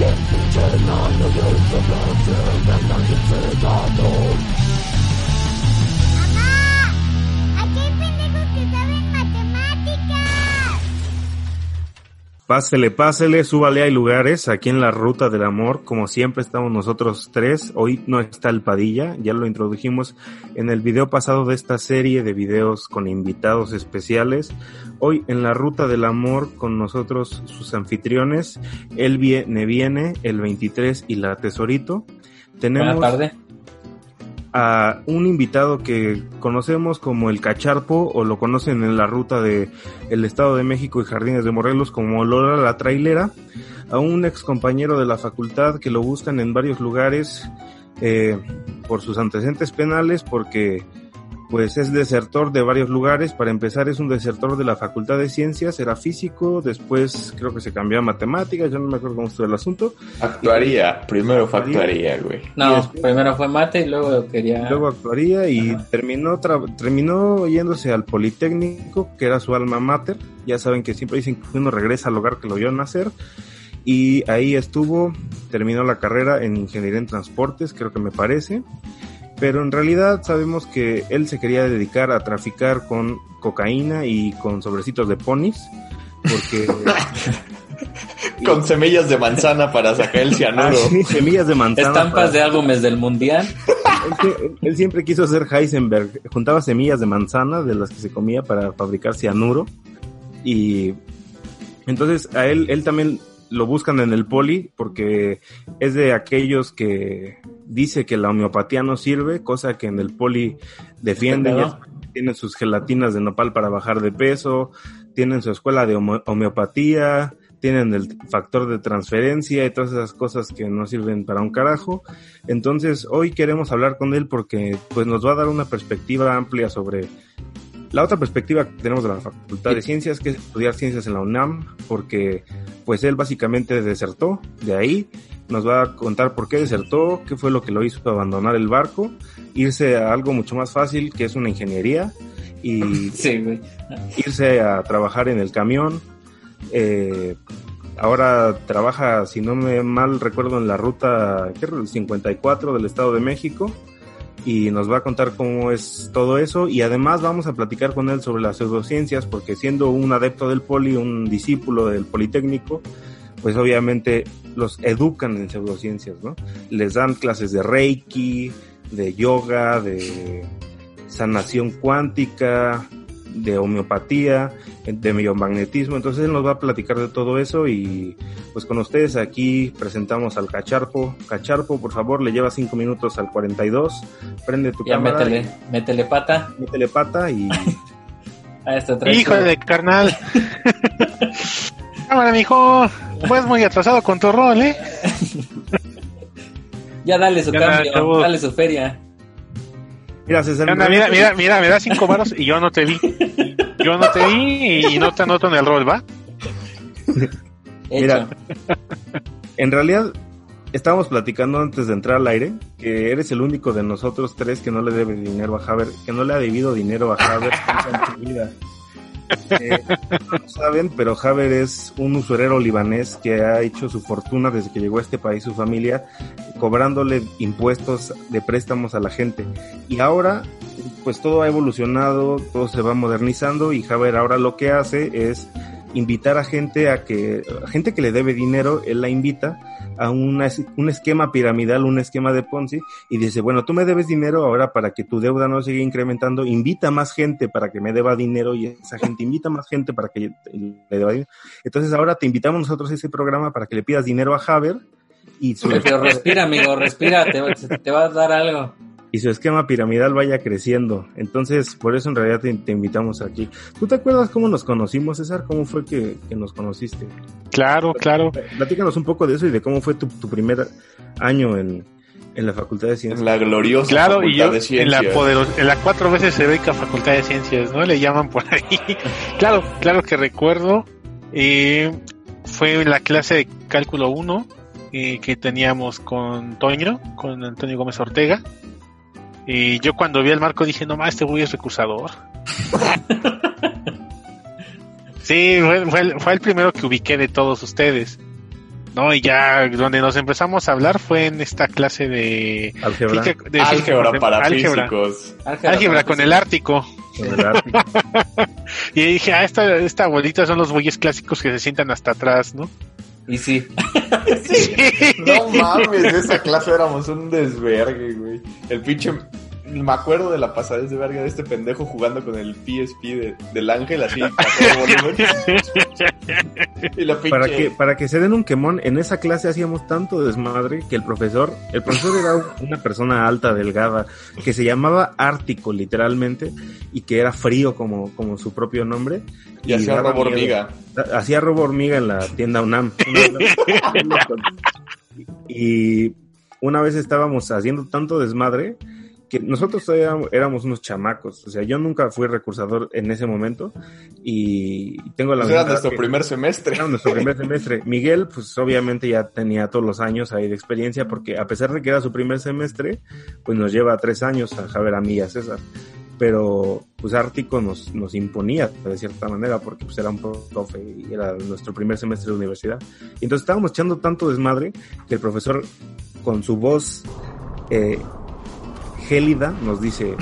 Geçmişe inanıyorsun, gerçekten acıdadım Pásele, pásele, súbale, hay lugares aquí en la ruta del amor. Como siempre estamos nosotros tres. Hoy no está el Padilla, ya lo introdujimos en el video pasado de esta serie de videos con invitados especiales. Hoy en la ruta del amor con nosotros sus anfitriones, El Viene Viene, el 23 y la Tesorito. Tenemos... Buenas tardes a un invitado que conocemos como el Cacharpo o lo conocen en la ruta de el Estado de México y Jardines de Morelos como Lola la Trailera, a un ex compañero de la facultad que lo buscan en varios lugares eh, por sus antecedentes penales porque pues es desertor de varios lugares. Para empezar es un desertor de la Facultad de Ciencias, era físico, después creo que se cambió a matemáticas, yo no me acuerdo cómo estuvo el asunto. Actuaría, primero fue actuaría, güey. No, primero fue mate y luego quería... Luego actuaría y terminó, terminó yéndose al Politécnico, que era su alma mater. Ya saben que siempre dicen que uno regresa al lugar que lo vio nacer. Y ahí estuvo, terminó la carrera en Ingeniería en Transportes, creo que me parece pero en realidad sabemos que él se quería dedicar a traficar con cocaína y con sobrecitos de ponis, porque... con semillas de manzana para sacar el cianuro. Ah, semillas de manzana. Estampas de álbumes del mundial. Él, siempre quiso ser Heisenberg. Juntaba semillas de manzana de las que se comía para fabricar cianuro. Y entonces a él, él también lo buscan en el poli porque es de aquellos que dice que la homeopatía no sirve, cosa que en el poli defienden, tienen sus gelatinas de nopal para bajar de peso, tienen su escuela de homeopatía, tienen el factor de transferencia y todas esas cosas que no sirven para un carajo. Entonces, hoy queremos hablar con él porque pues nos va a dar una perspectiva amplia sobre la otra perspectiva que tenemos de la Facultad de Ciencias, que es estudiar ciencias en la UNAM, porque pues él básicamente desertó de ahí, nos va a contar por qué desertó, qué fue lo que lo hizo abandonar el barco, irse a algo mucho más fácil, que es una ingeniería, y irse a trabajar en el camión. Eh, ahora trabaja, si no me mal recuerdo, en la ruta ¿qué? 54 del Estado de México y nos va a contar cómo es todo eso y además vamos a platicar con él sobre las pseudociencias porque siendo un adepto del poli, un discípulo del Politécnico, pues obviamente los educan en pseudociencias, ¿no? Les dan clases de Reiki, de yoga, de sanación cuántica, de homeopatía, de biomagnetismo. Entonces él nos va a platicar de todo eso y pues con ustedes aquí presentamos al Cacharpo. Cacharpo, por favor, le lleva cinco minutos al 42. Prende tu ya cámara. Métele, métele pata. Métele pata y... a este Hijo de carnal. Cámara, mijo. Pues muy atrasado con tu rol, ¿eh? ya dale su cambio, dale su feria. Mira, César, mira, mira, mira, me da cinco varos y yo no te vi. Yo no te vi y no te anoto en el rol, ¿va? Mira, en realidad estábamos platicando antes de entrar al aire que eres el único de nosotros tres que no le debe dinero a Javier, que no le ha debido dinero a Javier en su vida. Eh, no saben, pero Javier es un usurero libanés que ha hecho su fortuna desde que llegó a este país, su familia, cobrándole impuestos de préstamos a la gente. Y ahora, pues todo ha evolucionado, todo se va modernizando y Javier ahora lo que hace es invitar a gente a que, a gente que le debe dinero, él la invita a una, un esquema piramidal, un esquema de Ponzi, y dice, bueno, tú me debes dinero ahora para que tu deuda no siga incrementando, invita más gente para que me deba dinero y esa gente invita más gente para que le deba dinero. Entonces ahora te invitamos nosotros a ese programa para que le pidas dinero a Haber y Pero respira, amigo, respira, te, te va a dar algo. Y su esquema piramidal vaya creciendo. Entonces, por eso en realidad te, invitamos aquí. ¿Tú te acuerdas cómo nos conocimos, César? ¿Cómo fue que, nos conociste? Claro, claro. Platícanos un poco de eso y de cómo fue tu, primer año en, la Facultad de Ciencias. la gloriosa claro, Facultad y yo, de Ciencias. En la, poderosa, en la cuatro veces se beca Facultad de Ciencias, ¿no? Le llaman por ahí. claro, claro que recuerdo. Eh, fue en la clase de cálculo 1 eh, que teníamos con Toño, con Antonio Gómez Ortega. Y yo cuando vi el marco dije, no más, este güey es recusador. sí, fue, fue, el primero que ubiqué de todos ustedes. No, y ya donde nos empezamos a hablar fue en esta clase de álgebra, de álgebra para álgebra. físicos. Álgebra, con el Ártico. y dije, ah, esta, esta abuelita son los güeyes clásicos que se sientan hasta atrás, ¿no? Y sí. No mames, esa clase éramos un desvergue, güey. El pinche me acuerdo de la pasadez de verga de este pendejo jugando con el PSP de, del ángel así y la para que para que se den un quemón en esa clase hacíamos tanto desmadre que el profesor el profesor era una persona alta delgada que se llamaba Ártico literalmente y que era frío como como su propio nombre y, hacía robo hormiga. Hacía robo hormiga en la tienda UNAM. Y una vez estábamos haciendo tanto desmadre que nosotros éramos unos chamacos, o sea, yo nunca fui recursador en ese momento y tengo la... Pues era nuestro primer semestre. Era nuestro primer semestre. Miguel, pues obviamente ya tenía todos los años ahí de experiencia porque a pesar de que era su primer semestre, pues nos lleva tres años a Javier, a mí y a César. Pero pues Ártico nos, nos imponía de cierta manera porque pues era un profe y era nuestro primer semestre de universidad. Y entonces estábamos echando tanto desmadre que el profesor con su voz eh, gélida nos dice,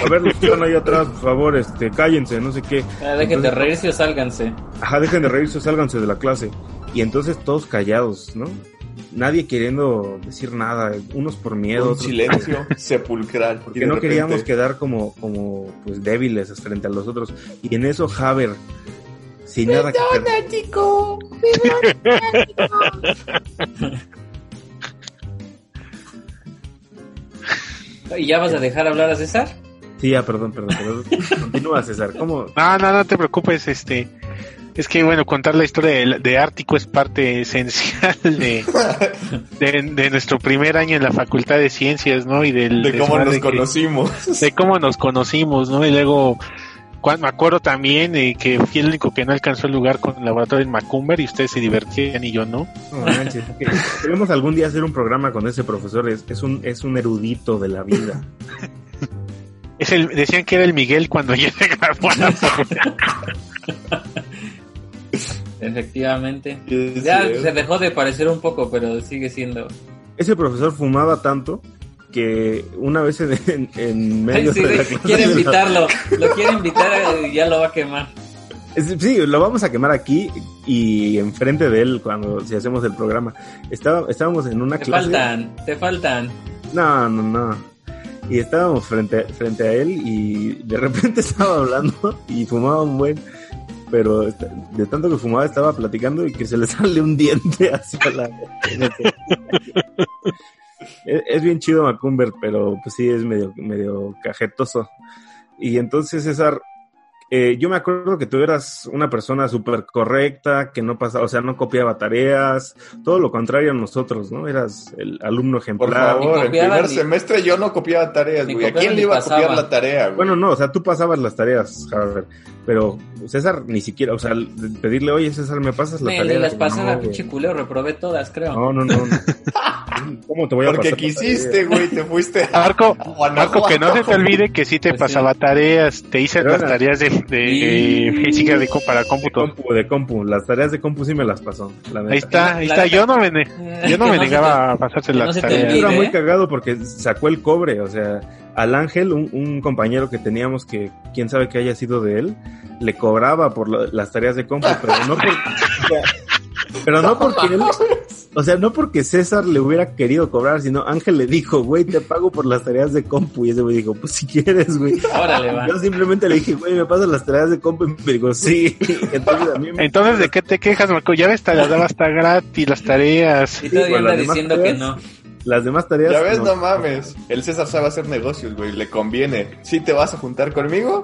a ver, los que están ahí atrás, por favor, este, cállense, no sé qué. Ah, dejen de reírse o sálganse. Ajá, dejen de reírse o sálganse de la clase. Y entonces todos callados, ¿no? Nadie queriendo decir nada, unos por miedo. Un silencio sepulcral. Porque no queríamos quedar como, como pues débiles frente a los otros. Y en eso Haber, sin nada que... chico! chico! ¿Y ya vas a dejar hablar a César? Sí, ya, perdón, perdón, perdón. Continúa, César. ¿Cómo? No, no, no te preocupes, este. Es que, bueno, contar la historia de, de Ártico es parte esencial de, de, nuestro primer año en la Facultad de Ciencias, ¿no? Y del, de cómo nos conocimos. De cómo nos conocimos, ¿no? Y luego me acuerdo también eh, que fui el único que no alcanzó el lugar con el laboratorio en Macumber y ustedes se divertían y yo no. Queremos algún día hacer un programa con ese profesor, es, es, un, es un erudito de la vida. es el, decían que era el Miguel cuando llega Efectivamente. Ya se dejó de parecer un poco, pero sigue siendo. Ese profesor fumaba tanto que una vez en, en medio de la clase quiere invitarlo, lo quiere invitar y ya lo va a quemar. Sí, lo vamos a quemar aquí y enfrente de él cuando si hacemos el programa. Estaba, estábamos en una clase. Te faltan, te faltan. No, no, no. Y estábamos frente, frente a él y de repente estaba hablando y fumaba un buen, pero de tanto que fumaba estaba platicando y que se le sale un diente hacia la es, bien chido Macumber, pero pues sí es medio, medio cajetoso. Y entonces César, eh, yo me acuerdo que tú eras una persona súper correcta, que no pasaba, o sea, no copiaba tareas, todo lo contrario a nosotros, ¿no? Eras el alumno ejemplar. Por favor, en primer semestre yo no copiaba tareas, güey. ¿A quién le iba a copiar la tarea, güey? Bueno, no, o sea, tú pasabas las tareas, Javier, pero César ni siquiera, o sea, pedirle, oye, César, ¿me pasas la tarea? Me las pasaba, pinche culero, reprobé todas, creo. No, no, no. ¿Cómo te voy a Porque quisiste, güey, te fuiste a Marco, Marco, que no se te olvide que sí te pues pasaba tareas, te hice las tareas de, de física de, para cómputo. De compu, de compu, las tareas de compu sí me las pasó. ahí está, ahí está, yo no me, yo no me negaba a pasarse las tareas. Era muy cagado porque sacó el cobre, o sea, al Ángel, un, un compañero que teníamos que, quién sabe que haya sido de él, le cobraba por las tareas de compu, pero no por... Pero no porque él, o sea, no porque César le hubiera querido cobrar, sino Ángel le dijo, güey, te pago por las tareas de compu. Y ese güey dijo, pues si quieres, güey. Órale, va. Yo simplemente le dije, güey, me pasas las tareas de compu. Y me dijo, sí. Entonces, a mí me... Entonces ¿de qué te quejas, Marco? Ya ves, te las daba hasta gratis las tareas. Y todavía anda diciendo que no. Las demás tareas. Ya ves, no. mames. El César sabe hacer negocios, güey. Le conviene. ¿Sí te vas a juntar conmigo?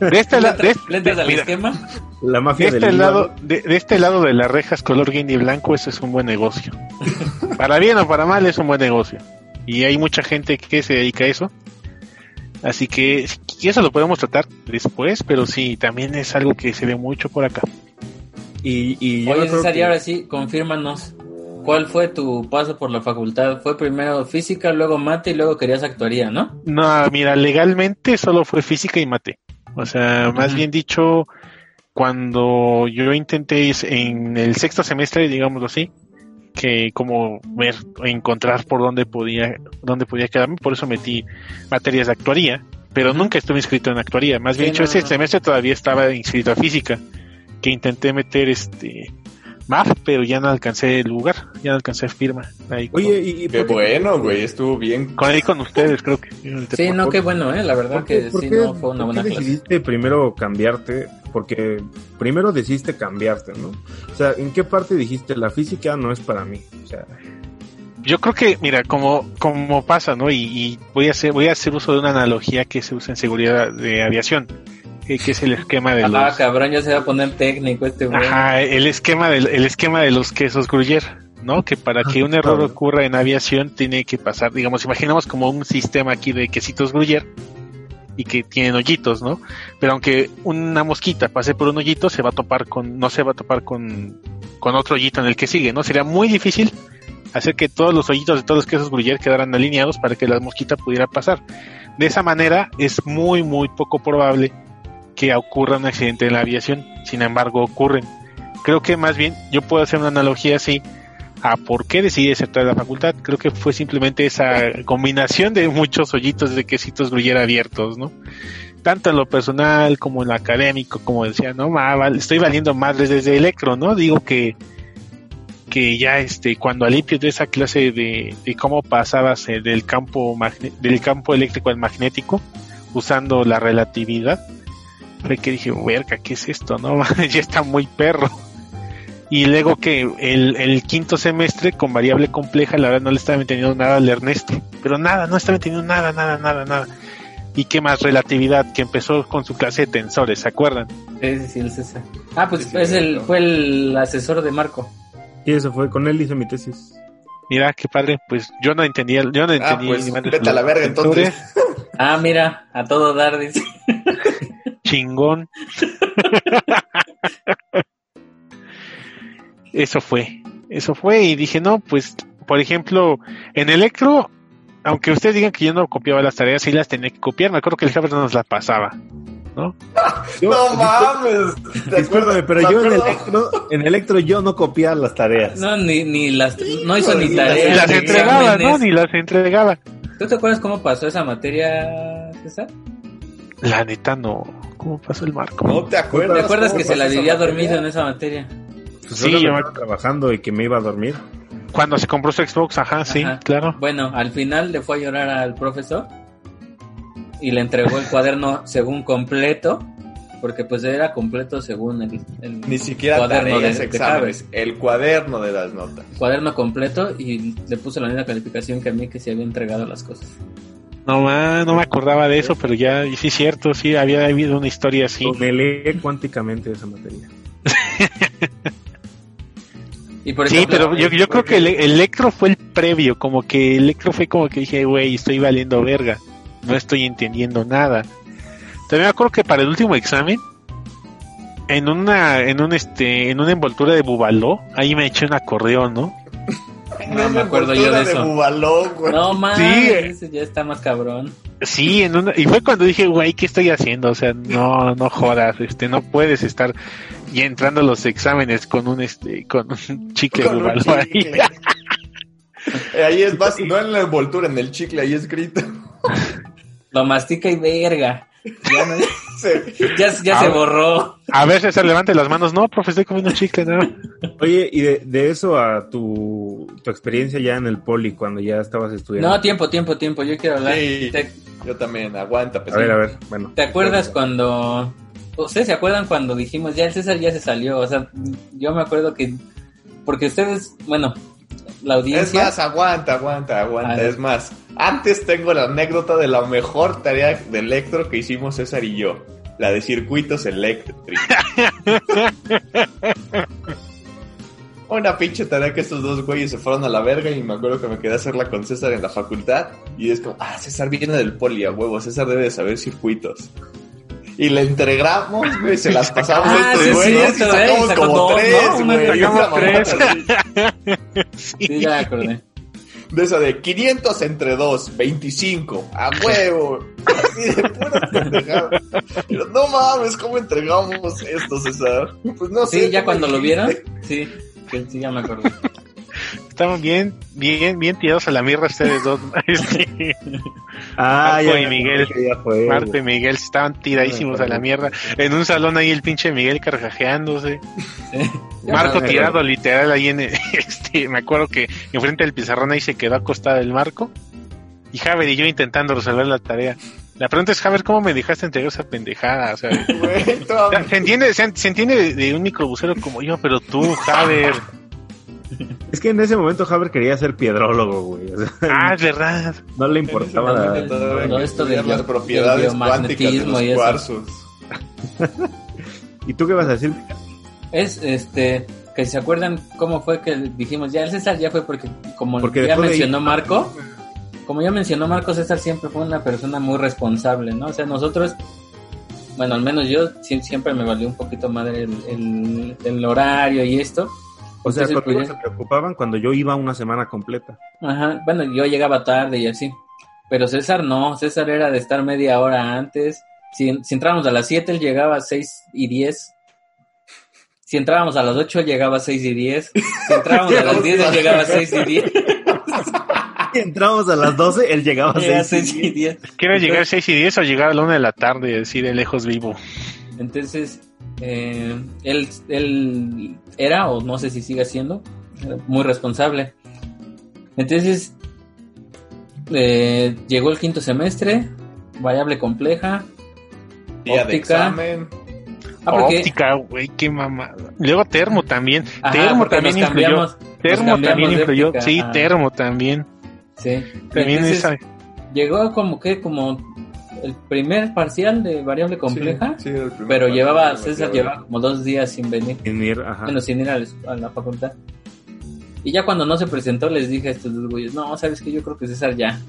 De este, la- de, ¿Le de- entras al esquema? La de mafia del este lado, de, de este lado de las rejas color guinea y blanco, ese es un buen negocio. para bien o para mal, es un buen negocio. Y hay mucha gente que se dedica a eso. Así que y eso lo podemos tratar después, pero sí, también es algo que se ve mucho por acá. Y, y yo Oye, César, que- y ahora sí, confírmanos. ¿Cuál fue tu paso por la facultad? Fue primero física, luego mate y luego querías actuaría, ¿no? No, mira, legalmente solo fue física y mate. O sea, más bien dicho, cuando yo intenté en el sexto semestre, digámoslo así, que como ver, encontrar por dónde podía, dónde podía quedarme, por eso metí materias de actuaría, pero nunca estuve inscrito en actuaría. Más Sí, bien dicho, no, ese no. semestre todavía estaba inscrito a física, que intenté meter este MAF, pero ya no alcancé el lugar, ya no alcancé firma. Ahí con, Oye, y, y Qué bueno, güey. Estuvo bien. con, ahí con ustedes, creo que. Sí, no, qué bueno, ¿eh? La verdad ¿Por qué, que sí, qué- no fue una por qué buena clase. decidiste primero cambiarte? Porque primero decidiste cambiarte, ¿no? O sea, ¿en qué parte dijiste la física no es para mí? O sea, Yo creo que, mira, como, como pasa, ¿no? Y, y voy a hacer, voy a hacer uso de una analogía que se usa en seguridad de aviación, que, que es el esquema de Ah, los, cabrón, ya se va a poner técnico este güey. ajá, el esquema del, el esquema de los quesos Gruyère, ¿no? Que para que un error ocurra en aviación tiene que pasar, digamos, imaginamos como un sistema aquí de quesitos Gruyère y que tienen hoyitos, ¿no? Pero aunque una mosquita pase por un hoyito, se va a topar con, no se va a topar con, con otro hoyito en el que sigue, ¿no? Sería muy difícil hacer que todos los hoyitos de todos los quesos Gruyère quedaran alineados para que la mosquita pudiera pasar. De esa manera es muy, muy poco probable que ocurra un accidente en la aviación. Sin embargo, ocurren. Creo que más bien yo puedo hacer una analogía así a por qué decidí aceptar la facultad. Creo que fue simplemente esa combinación de muchos hoyitos de quesitos Gruyère abiertos, ¿no? Tanto en lo personal como en lo académico, como decía, no, estoy valiendo madres desde electro, ¿no? Digo que que ya este cuando alimpio de esa clase de, de cómo pasabas eh, del campo del campo eléctrico al magnético usando la relatividad fue que dije verga qué es esto no ya está muy perro y luego que el, el quinto semestre con variable compleja la verdad no le estaba entendiendo nada al Ernesto pero nada no estaba entendiendo nada nada nada nada y qué más relatividad que empezó con su clase de tensores se acuerdan Sí, sí, sí, el César. Ah, pues Sí, sí, es el, cierto. fue el asesor de Marco. y eso fue, con él hice mi tesis. mira qué padre pues yo no entendía yo no Ah, entendí pues vete a la verga entonces. Ah, mira, a todo dar, dice. chingón. eso fue, eso fue y dije, no, pues, por ejemplo, en Electro, aunque ustedes digan que yo no copiaba las tareas, sí las tenía que copiar, me acuerdo que el jefe nos las pasaba, ¿no? Yo- No mames. ¿Te Discúlpame, pero yo en electro, en electro yo no copiaba las tareas. No, ni, ni las, no hizo ni tareas. Y las ni entregaba, ¿no? Ni las entregaba. ¿Tú te acuerdas cómo pasó esa materia, César? La neta no. ¿Cómo pasó el marco? No te acuerdas. ¿Te acuerdas que se la vivía dormido en esa materia? Pues Sí, yo trabajando y que me iba a dormir. Cuando se compró su Xbox, ajá, sí, Ajá. claro. Bueno, al final le fue a llorar al profesor y le entregó el cuaderno según completo, porque pues era completo según el, el Ni siquiera cuaderno de exámenes. El cuaderno de las notas. cuaderno completo y le puso la misma calificación que a mí que se había entregado las cosas. No, ma, no me acordaba de eso, pero ya, y sí, cierto, sí, había habido una historia así. Me leí cuánticamente esa materia. Y por Sí, pero yo, yo creo que el Electro fue el previo, como que Electro fue como que dije, güey, estoy valiendo verga, no estoy entendiendo nada. También me acuerdo que para el último examen, en una, en un este, en una envoltura de bubaló, ahí me eché un acordeón, ¿no? No me acuerdo yo de eso. Bubaló, güey. no más, Sí. ese ya está más cabrón. Sí, en una, y fue cuando dije, güey, ¿qué estoy haciendo? O sea, no, no jodas, este, no puedes estar y entrando a los exámenes con un este, con un chicle Con bubaló ahí. chicle. Eh, ahí es más, no en la envoltura, en el chicle, ahí escrito. Lo mastica y verga. Ya, no- Se- ya, ya se borró. A ver, César, levante las manos. No, profe, estoy comiendo chicle, no. Oye, y de, de eso a tu, tu experiencia ya en el poli, cuando ya estabas estudiando. No, tiempo, tiempo, tiempo. Yo quiero hablar. Sí. ¿Te, Yo también, aguanta, pues. a ver, a ver, bueno. te acuerdas cuando... ¿Ustedes se acuerdan cuando dijimos, ya el César ya se salió? O sea, yo me acuerdo que... Porque ustedes, bueno, la Es audiencia. más, aguanta, aguanta, aguanta. Es más, antes tengo la anécdota de la mejor tarea de electro que hicimos César y yo. La de circuitos eléctricos. Una pinche tarea que estos dos güeyes se fueron a la verga y me acuerdo que me quedé a hacerla con César en la facultad. Y es como, ah, César viene del poli, a huevo, César debe de saber circuitos. Y le entregamos, güey, se las pasamos Ah, estos sí es güeyes y cierto, eh, sacamos sacó como dos, tres, güey. sacamos tres. Así. Sí, ya me acordé. De esa de 500 entre 2, 25, a huevo. Así de pura pendejada. Pero no mames, ¿cómo entregamos esto, César? Pues no sé. Sí, ya cuando lo vieron, sí, sí, sí, ya me acordé. Estaban bien, bien, bien tirados a la mierda ustedes dos. Este, Ah, Marco ya y Miguel. ya fue, Marco güey. y Miguel estaban tiradísimos a la mierda. En un salón ahí el pinche Miguel carcajeándose. Marco tirado literal ahí en este, me acuerdo que enfrente del pizarrón ahí se quedó acostado el Marco. Y Javier y yo intentando resolver la tarea. La pregunta es, Javier, ¿cómo me dejaste entregar esa pendejada? O sea, se entiende, se, se entiende de, de un microbusero como yo, pero tú, Javier. Es que en ese momento Haber quería ser piedrólogo, güey. O sea, Ah, es verdad. no le importaba Todo esto del las propiedades cuánticas de y los eso. cuarzos. ¿Y tú qué vas a decir? Es, este, que si se acuerdan cómo fue que dijimos, ya el César ya fue porque, como Porque ya de mencionó Marco, como ya mencionó Marco, César siempre fue una persona muy responsable, ¿no? O sea, nosotros, bueno, al menos yo siempre me valió un poquito madre el, el, el horario y esto. O sea, Entonces, conmigo pues, se preocupaban cuando yo iba una semana completa. Ajá, bueno, yo llegaba tarde y así. Pero César no, César era de estar media hora antes. Si, si entrábamos a las 7, él llegaba a 6 y 10. Si entrábamos a las 8, él llegaba a 6 y 10. Si entrábamos a las 10, él llegaba a 6 y 10. Y entramos a las 12, él llegaba a Llegaba a 6. 6 y 10. ¿Quieres llegar a 6 y 10 o llegar a la 1 de la tarde, así de lejos vivo? Entonces, eh, él, él era, o no sé si sigue siendo, muy responsable. Entonces, eh, llegó el quinto semestre, variable compleja. Día de Óptica. examen. Ah, porque, Óptica, güey, qué mamada. Luego termo también. ajá, termo también influyó. Termo también de influyó. Sí, termo también. sí. También Entonces, esa. Llegó como que, como el primer parcial de variable compleja, Sí, sí, el primer pero llevaba, César llevaba como dos días sin venir. Sin ir, ajá. Bueno, sin ir a la, a la facultad. Y ya cuando no se presentó, les dije a estos dos güeyes, no, sabes que yo creo que César ya.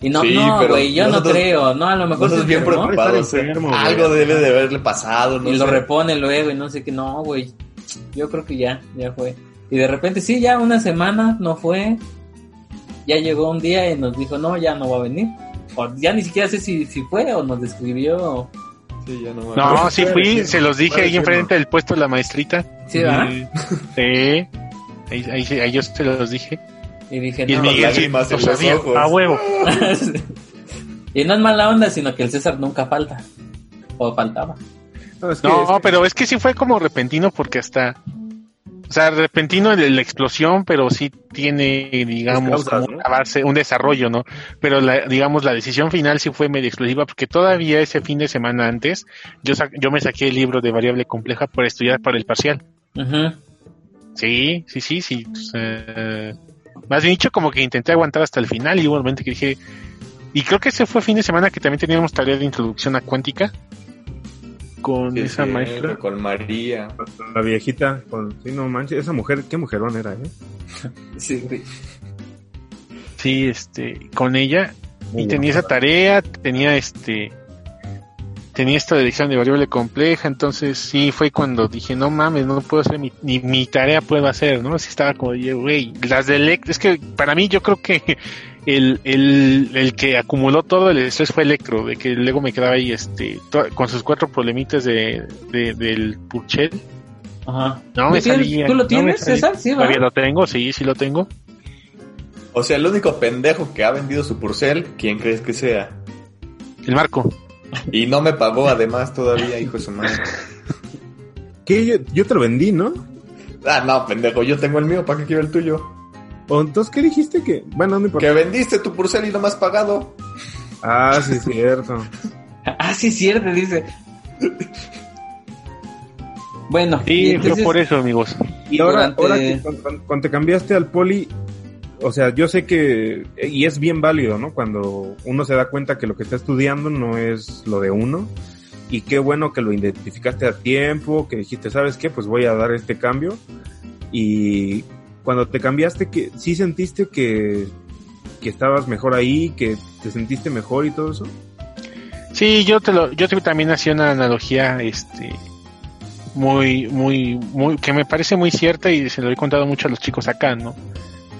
Y no, Sí, no, güey, yo no creo, no, a lo mejor se bien preocupados. Estar enfermo. Algo debe de haberle pasado, no y lo repone luego y no sé qué, no, güey, yo creo que ya, ya fue. Y de repente, sí, ya una semana no fue, ya llegó un día y nos dijo, no, ya no va a venir. O ya ni siquiera sé si, si fue o nos describió. o- Sí, ya no me No, sí fui, decirlo, se los dije ahí enfrente del puesto de la maestrita. Sí, ¿verdad? Sí. Ahí, ahí, ahí yo se los dije. Y dije, Y el no, Con Miguel sí, ojos. a huevo. y no es mala onda, sino que el César nunca falta. O faltaba. No, es que- No, es que- pero es que sí fue como repentino porque hasta... O sea, repentino la explosión, pero sí tiene, digamos, causas, como ¿no? una base, un desarrollo, ¿no? Pero, la, digamos, la decisión final sí fue medio explosiva porque todavía ese fin de semana antes yo, sa- yo me saqué el libro de variable compleja para estudiar para el parcial. Ujú. Sí, sí, sí, sí. pues, eh, más bien dicho, como que intenté aguantar hasta el final y hubo un momento que dije... Y creo que ese fue fin de semana que también teníamos tarea de introducción a cuántica con Sí, esa sí, maestra. Con María. La viejita, con... sí, no manches, esa mujer, qué mujerón era, ¿eh? Sí, güey. Sí, este, con ella. Muy y tenía esa tarea, tenía este, tenía esta dirección de variable compleja, entonces sí fue cuando dije, no mames, no puedo hacer mi, ni mi tarea puedo hacer, ¿no? Así estaba como, güey, las de es que para mí yo creo que el, el, el que acumuló todo el estrés fue Electro, de que luego me quedaba ahí, este, to- con sus cuatro problemitas de, de- del Purchel, Ajá. no me ¿Tú tienes- salía. ¿Tú lo tienes. César? Sí, Todavía ¿verdad? lo tengo, sí, sí lo tengo. O sea, el único pendejo que ha vendido su Purcell, ¿quién crees que sea? El marco. Y no me pagó además todavía, hijo de su madre. ¿Qué? Yo, yo te lo vendí, ¿no? Ah, no, pendejo, yo tengo el mío, ¿para qué quiero el tuyo? ¿O entonces qué dijiste que? Bueno, no importa. Que vendiste tu Purcell y no me has pagado. Ah, sí, cierto. Ah, sí, cierto, dice. Bueno, y Sí, fue entonces, por eso, amigos. Y ahora, Durante- ahora que cuando, cuando- cuando te cambiaste al poli, o sea, yo sé que, y es bien válido, ¿no? Cuando uno se da cuenta que lo que está estudiando no es lo de uno, y qué bueno que lo identificaste a tiempo, que dijiste, ¿sabes qué? Pues voy a dar este cambio. Y cuando te cambiaste, que sí sentiste que, que estabas mejor ahí, que te sentiste mejor y todo eso. Sí, yo te lo, yo te- también hacía una analogía, este, muy, muy, muy, que me parece muy cierta y se lo he contado mucho a los chicos acá, ¿no?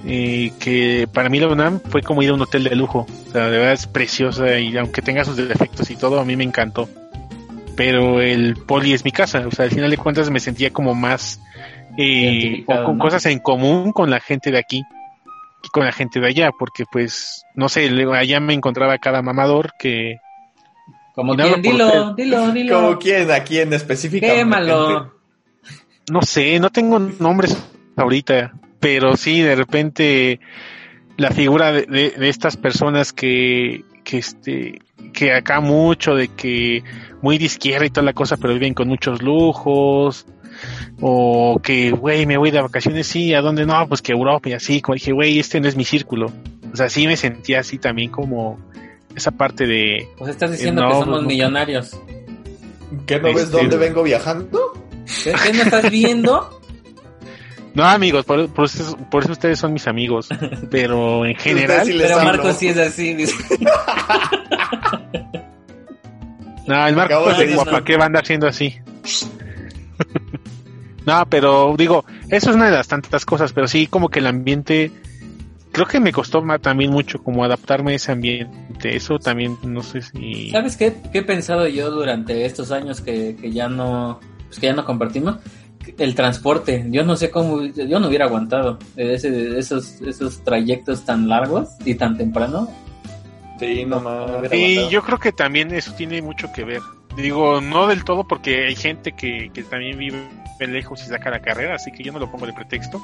Eh, que para mí la UNAM fue como ir a un hotel de lujo, o sea, de verdad es preciosa y aunque tenga sus defectos y todo, a mí me encantó. Pero el poli es mi casa, o sea, al final de cuentas me sentía como más, eh, Identificado, con ¿no? cosas en común con la gente de aquí y con la gente de allá, porque pues, no sé, allá me encontraba cada mamador que, Como quien, dilo, usted. dilo, dilo. ¿Cómo quién? ¿A quién específicamente? Quémalo. no sé, no tengo nombres ahorita, pero sí, de repente la figura de, de- de estas personas que, que este, que acá mucho de que muy de izquierda y toda la cosa, pero viven con muchos lujos, o que, güey, me voy de vacaciones, sí, ¿a dónde? No, pues que Europa y así, como dije, güey, este no es mi círculo. O sea, sí me sentía así también como esa parte de, Pues estás diciendo Eh, no, que somos no. millonarios. ¿Qué no ves Este- dónde vengo viajando? ¿Qué, qué no estás viendo? no amigos, por, por eso, por eso ustedes son mis amigos, pero en general, sí Pero. Marcos sí es así. dice. No, el Marco de guapa, ¿qué va a andar siendo así? No, pero digo, eso es una de las tantas cosas, pero sí, como que el ambiente, creo que me costó también mucho como adaptarme a ese ambiente. Eso también, no sé si... ¿Sabes qué, qué he pensado yo durante estos años que, que ya no pues que ya no compartimos? El transporte. Yo no sé cómo, yo no hubiera aguantado ese, esos, esos trayectos tan largos y tan temprano. Sí, no mames. Y yo creo que también eso tiene mucho que ver. Digo, no del todo porque hay gente que, que también vive lejos y saca la carrera, así que yo no lo pongo de pretexto.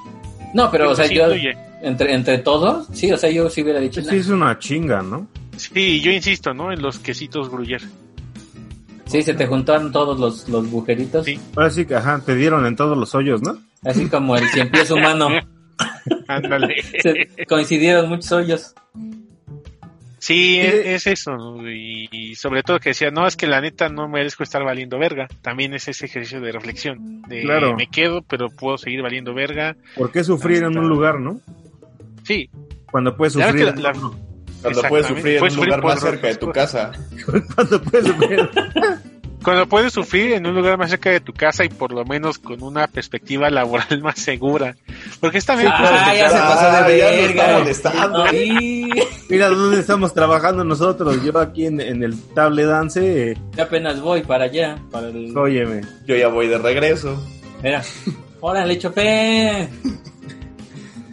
No, pero o sea, yo influye. entre, entre todos, sí, o sea, yo sí hubiera dicho, sí, es una chinga, ¿no? Sí, yo insisto, ¿no? En los quesitos Gruyère. sí, se te juntaron todos los, los bujeritos, Sí. Ahora sí que, ajá, te dieron en todos los hoyos, ¿no? así como el cien pies humano. Ándale. Se- coincidieron muchos hoyos. Sí, es, es eso, y, y sobre todo que decía, no, es que la neta no merezco estar valiendo verga. También es ese ejercicio de reflexión, de Claro. me quedo, pero puedo seguir valiendo verga. ¿Por qué sufrir en un lugar, no? Sí, Cuando puedes sufrir, que la- la- Cuando puedes sufrir en Puedes un sufrir lugar más cerca de tu casa. cuando puedes sufrir. cuando puedes sufrir en un lugar más cerca de tu casa y por lo menos con una perspectiva laboral más segura. Porque es también claro, Ah, ya se pasó de ya nos está verga. molestando. Ay, Mira dónde estamos trabajando nosotros. Yo aquí en, en el Table Dance, eh, yo apenas voy para allá, para el... óyeme. Yo ya voy de regreso. Mira, órale, chopé.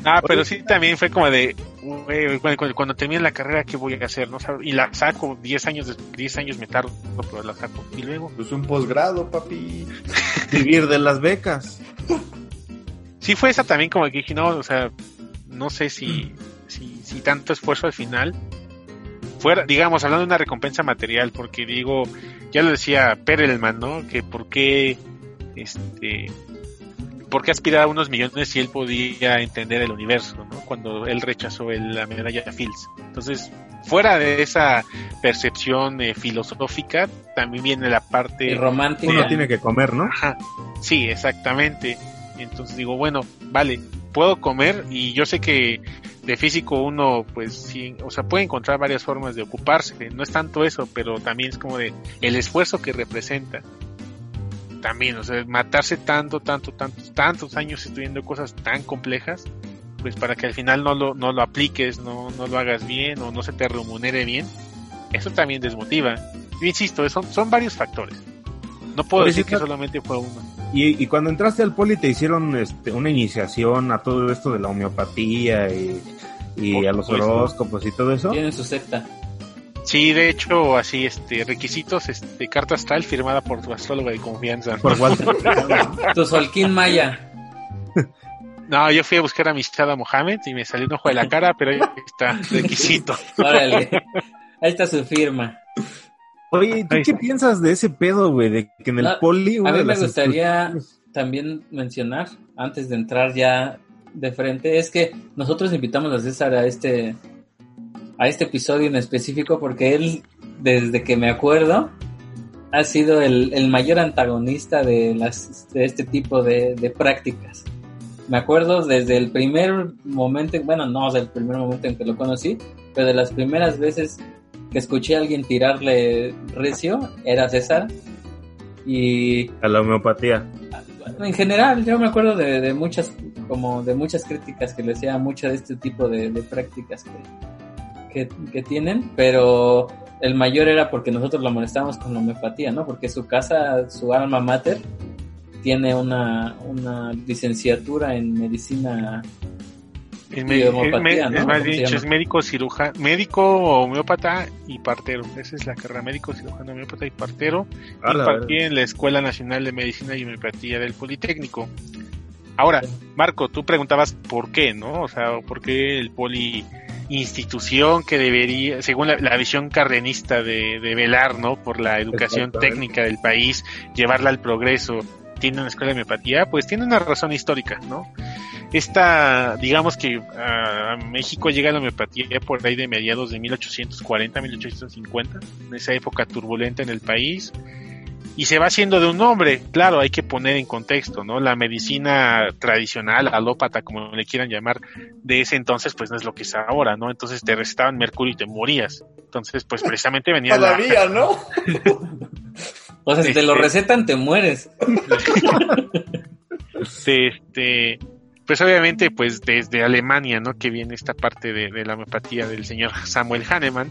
Ah, pero sí también fue como de, güey, cuando, cuando- termine la carrera, ¿qué voy a hacer? no Y la saco, 10 años, de- 10 años me tardo, pero la saco. Y luego, Pues un posgrado, papi. Vivir de las becas. sí fue esa también como que dije, no, o sea, no sé si, si, si tanto esfuerzo al final fuera, digamos, hablando de una recompensa material, porque digo, ya lo decía Perelman, ¿no? Que por qué, este, por qué aspirar a unos millones si él podía entender el universo, ¿no? Cuando él rechazó el- la medalla Fields. Entonces, fuera de esa percepción eh, filosófica, también viene la parte Y romántica. Uno tiene que comer, ¿no? Ajá, sí, exactamente. Entonces digo, bueno, vale, puedo comer y yo sé que de físico uno, pues sí, o sea, puede encontrar varias formas de ocuparse. No es tanto eso, pero también es como de el esfuerzo que representa. También, o sea, matarse tanto, tanto, tantos, tantos años estudiando cosas tan complejas, pues para que al final no lo, no lo apliques, no, no lo hagas bien o no se te remunere bien, eso también desmotiva. Yo insisto, son, son varios factores. No puedo decir que solamente fue uno. Y, y cuando entraste al poli te hicieron este, una iniciación a todo esto de la homeopatía y, y a los horóscopos y todo eso. Tienen su secta. Sí, de hecho, así, este, requisitos, este, carta astral firmada por tu astróloga de confianza. Por Walter. Tu Solquín Maya. No, yo fui a buscar amistad a Mohamed y me salió un ojo de la cara, pero ahí está, requisito. Órale. Ahí está su firma. Oye, ¿tú qué piensas de ese pedo, güey? De que en el No, poli... A mí me gustaría, también mencionar, antes de entrar ya de frente, es que nosotros invitamos a César a este, a este episodio en específico porque él, desde que me acuerdo, ha sido el, el mayor antagonista de, las, de este tipo de, de prácticas. Me acuerdo desde el primer momento, bueno, no del primer momento en que lo conocí, pero de las primeras veces que escuché a alguien tirarle recio, era César. Y A la homeopatía. en general, yo me acuerdo de, de muchas, como de muchas críticas que le hacía mucho de este tipo de, de prácticas que, que, que tienen, pero el mayor era porque nosotros lo molestábamos con la homeopatía, ¿no? Porque su casa, su alma mater, tiene una, una licenciatura en medicina Es, ¿no? es más ¿Cómo se dicho, es médico cirujano, médico homeópata y partero. Esa es la carrera médico cirujano homeópata y partero. A la Impartí en la Escuela Nacional de Medicina y Homeopatía del Politécnico. Ahora, Marco, tú preguntabas por qué, ¿no? O sea, por qué el poli institución que debería, según la, la visión cardenista de, de velar, ¿no? Por la educación técnica del país, llevarla al progreso, tiene una escuela de homeopatía, pues tiene una razón histórica, ¿no? Esta, digamos que a México llega la homeopatía por ahí de mediados de 1840, 1850, en esa época turbulenta en el país, y se va haciendo de un nombre, claro, hay que poner en contexto, ¿no? La medicina tradicional, alópata, como le quieran llamar, de ese entonces, pues no es lo que es ahora, ¿no? Entonces te recetaban mercurio y te morías. Entonces, pues precisamente venía la, Todavía, ¿no? O sea, si te lo Este- recetan, te mueres. este pues obviamente pues desde Alemania no que viene esta parte de, de la homeopatía del señor Samuel Hahnemann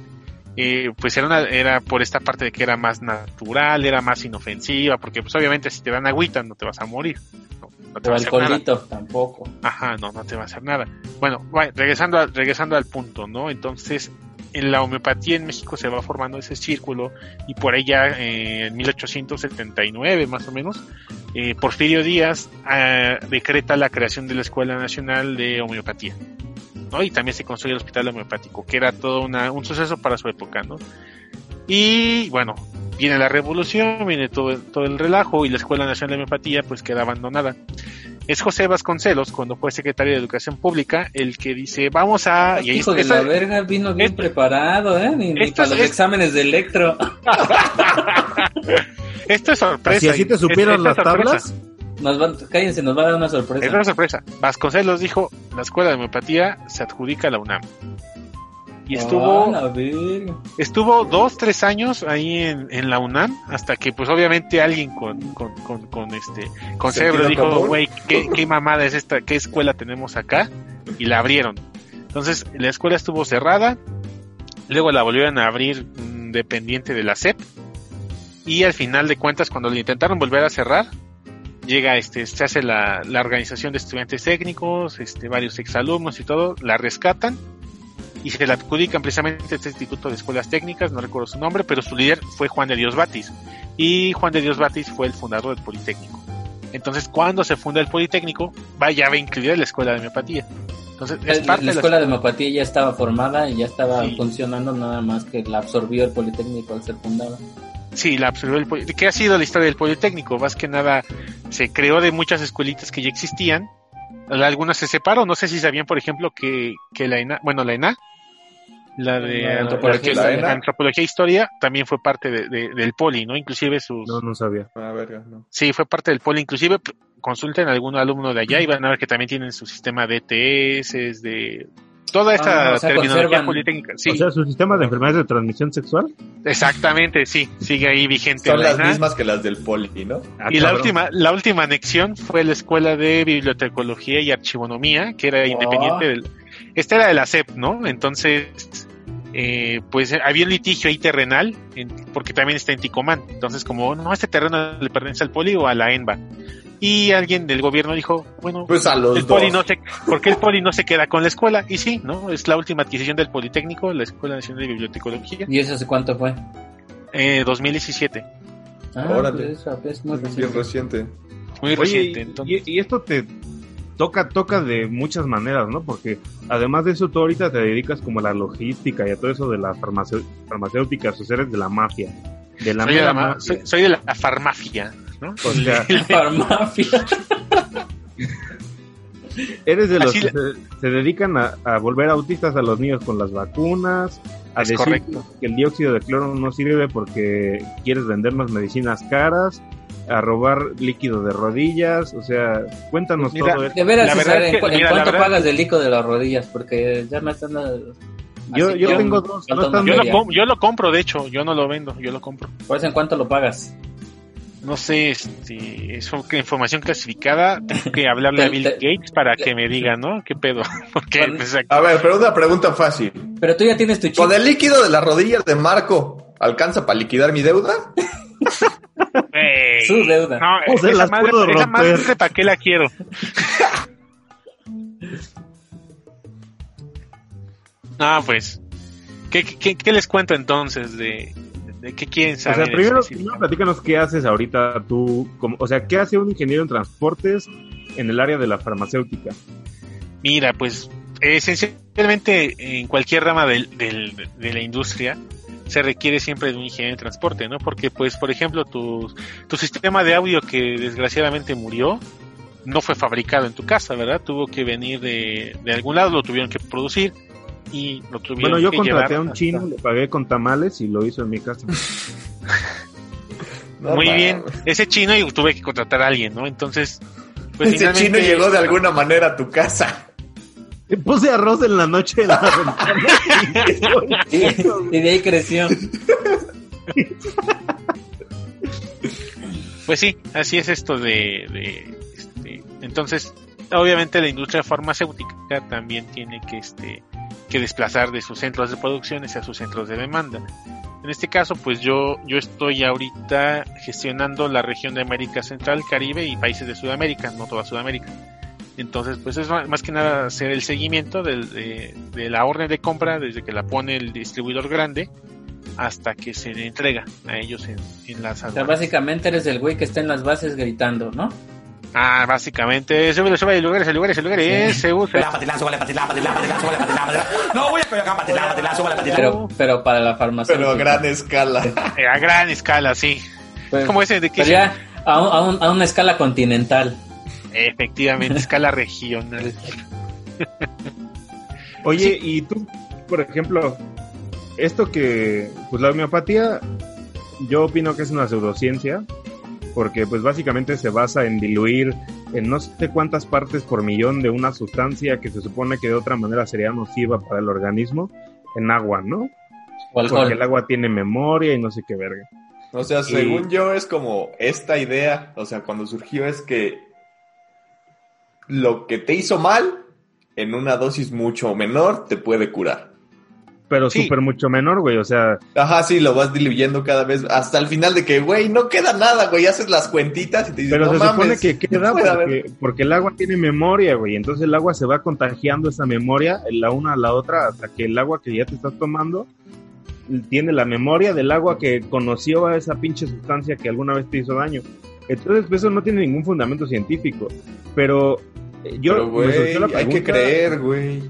eh, pues era una, era por esta parte de que era más natural era más inofensiva porque pues obviamente si te dan agüita no te vas a morir no, no te O va a hacer nada alcoholito, tampoco. Ajá, no, no te va a hacer nada. Bueno, bueno, regresando, a- regresando al punto, ¿no? Entonces, en la homeopatía en México se va formando ese círculo y por ahí ya eh, en 1879 más o menos, eh, Porfirio Díaz ah, decreta la creación de la Escuela Nacional de Homeopatía. ¿No? Y también se construye el Hospital Homeopático, que era todo una, un suceso para su época, ¿no? Y bueno, viene la revolución, viene todo, el- todo el relajo y la Escuela Nacional de Homeopatía pues queda abandonada. Es José Vasconcelos, cuando fue secretario de Educación Pública, el que dice, vamos a... y ahí Hijo de la verga, vino bien esto- preparado, ¿eh? Ni, ni esto para es- los es- exámenes de electro. Esto es sorpresa. Así, así te supieron es- las sorpresa. tablas. Nos van, cállense, nos va a dar una Es sorpresa. una sorpresa. Vasconcelos dijo, la Escuela de Homeopatía se adjudica a la UNAM. Y estuvo... Ah, estuvo dos, tres años ahí en, en la UNAM, hasta que pues obviamente alguien con, con, con, con este, con cerebro dijo, güey, ¿qué, qué mamada es esta, qué escuela tenemos acá, y la abrieron. Entonces, la escuela estuvo cerrada, luego la volvieron a abrir mm, dependiente de la SEP, y al final de cuentas, cuando le intentaron volver a cerrar, llega este, se hace la, la organización de estudiantes técnicos, este, varios exalumnos y todo, la rescatan, y se la adjudican precisamente a este Instituto de Escuelas Técnicas, no recuerdo su nombre, pero su líder fue Juan de Dios Batis. Y Juan de Dios Batis fue el fundador del Politécnico. Entonces, cuando se funda el Politécnico, va ya va incluida la Escuela de Homeopatía. Entonces, es La, parte la de la escuela de homeopatía ya estaba formada y ya estaba Sí. funcionando, nada más que la absorbió el Politécnico al ser fundado. Sí, la absorbió el Poli- ¿Qué ha sido la historia del Politécnico? Más que nada, se creó de muchas escuelitas que ya existían. Algunas se separaron. No sé si sabían, por ejemplo, que, que la ENA, bueno, la ENA, la de La antropología, la e historia, también fue parte de- de- del Poli, ¿no? Inclusive sus, No, no sabía. Ah, verga, no. Sí, fue parte del poli. Inclusive consulten a algún alumno de allá y van a ver que también tienen su sistema de ETS, de toda esta Ah, o sea, terminología politécnica. Sí, O sea, su sistema de enfermedades de transmisión sexual. exactamente, sí, sigue ahí vigente. Son la las mismas que las del poli, ¿no? Ah, Y la última, la última anexión fue la escuela de bibliotecología y archivonomía, que era independiente del, esta era de la SEP, ¿no? Entonces, eh, pues había un litigio ahí terrenal, en- porque también está en Ticomán. Entonces, como, no, este terreno le pertenece al poli o a la ENBA. Y alguien del gobierno dijo, bueno, Pues a los el dos. poli no se, ¿por qué el poli no se queda con la escuela? Y sí, ¿no? Es la última adquisición del Politécnico, la Escuela Nacional de Bibliotecología, ¿Y eso hace cuánto fue? eh, 2017. Ah, Órale. pues es muy Bien reciente. reciente. Muy Oye, reciente. y- entonces. y, y esto te toca, toca de muchas maneras, ¿no? Porque además de eso, tú ahorita te dedicas como a la logística y a todo eso de las farmacéuticas, o sea, eres de la mafia. De la soy, de la, ma- mafia. soy, soy de la farmacia. ¿No? O sea, farmafia. eres de los Así que le- se, se dedican a, a volver autistas a los niños con las vacunas, a Es decir correcto. que el dióxido de cloro no sirve porque quieres vendernos medicinas caras, a robar líquido de rodillas, o sea, cuéntanos Mira, todo esto. De veras, La verdad César, es ¿en, que- cu- en mira, la cuánto verdad- pagas del lico de las rodillas? Porque ya me están... Yo, yo tengo dos, no ¿cuánto están Yo lo, yo compro, de hecho, yo no lo vendo, yo lo compro. Por eso, ¿en cuánto lo pagas? No sé, este, es información clasificada, tengo que hablarle a Bill te- Gates para que me diga, ¿no? ¿Qué pedo? Porque, pues, A ver, pero una pregunta fácil. Pero tú ya tienes tu chip. ¿Con el líquido de las rodillas de Marco alcanza para liquidar mi deuda? Su deuda. No, O sea, esa madre, ¿para qué la quiero? Ah, pues. ¿Qué, qué, qué les cuento entonces de, de qué quieren O saber? sea, primero, primero platícanos qué haces ahorita tú, como, o sea, qué hace un ingeniero en transportes en el área de la farmacéutica. Mira, pues esencialmente en cualquier rama del, del- de la industria se requiere siempre de un ingeniero de transporte, ¿no? Porque, pues, por ejemplo, tu, tu sistema de audio que desgraciadamente murió no fue fabricado en tu casa, ¿verdad? Tuvo que venir de, de algún lado, lo tuvieron que producir y lo tuvieron Bueno, yo que contraté llevar a un hasta- chino, le pagué con tamales y lo hizo en mi casa. No Muy bien, ese chino y tuve que contratar a alguien, ¿no? Entonces, pues Ese chino llegó de alguna manera a tu casa. Le Puse arroz en la noche en la ventana. Y, y de ahí creció. Pues sí, así es esto de, de, este, entonces obviamente la industria farmacéutica también tiene que este que desplazar de sus centros de producción hacia sus centros de demanda. En este caso, pues yo yo estoy ahorita gestionando la región de América Central, Caribe y países de Sudamérica, no toda Sudamérica. Entonces, pues es más que nada hacer el seguimiento de, de la orden de compra desde que la pone el distribuidor grande hasta que se le entrega a ellos en, en las O sea, aduanas. básicamente eres el güey que está en las bases gritando, ¿no? Ah, básicamente, súbele, súbele, lugares, lugares, lugares, Sí. se usa. No voy a pegar patilar, patilar, súbale, patilar. Pero, pero para la farmacéutica. Pero a gran escala. Eh, a gran escala, sí. Pues, Como ese de que pero ya a, un- a un- a una escala continental. efectivamente, escala regional. Oye, y tú, por ejemplo, esto que, pues la homeopatía, yo opino que es una pseudociencia, porque pues básicamente se basa en diluir en no sé cuántas partes por millón de una sustancia que se supone que de otra manera sería nociva para el organismo en agua, ¿no? O Porque el agua tiene memoria y no sé qué verga. O sea, según yo es como esta idea, o sea, cuando surgió es que lo que te hizo mal en una dosis mucho menor te puede curar. Pero Sí. súper mucho menor, güey, o sea, Ajá, sí, lo vas diluyendo cada vez hasta el final de que, güey, no queda nada, güey, haces las cuentitas y te dices, Pero no se mames. supone que queda puede haber". porque, porque el agua tiene memoria, güey. Entonces el agua se va contagiando esa memoria la una a la otra hasta que el agua que ya te estás tomando tiene la memoria del agua que conoció a esa pinche sustancia que alguna vez te hizo daño. Entonces pues, eso no tiene ningún fundamento científico. Pero eh, yo Pero, me hay que creer, güey.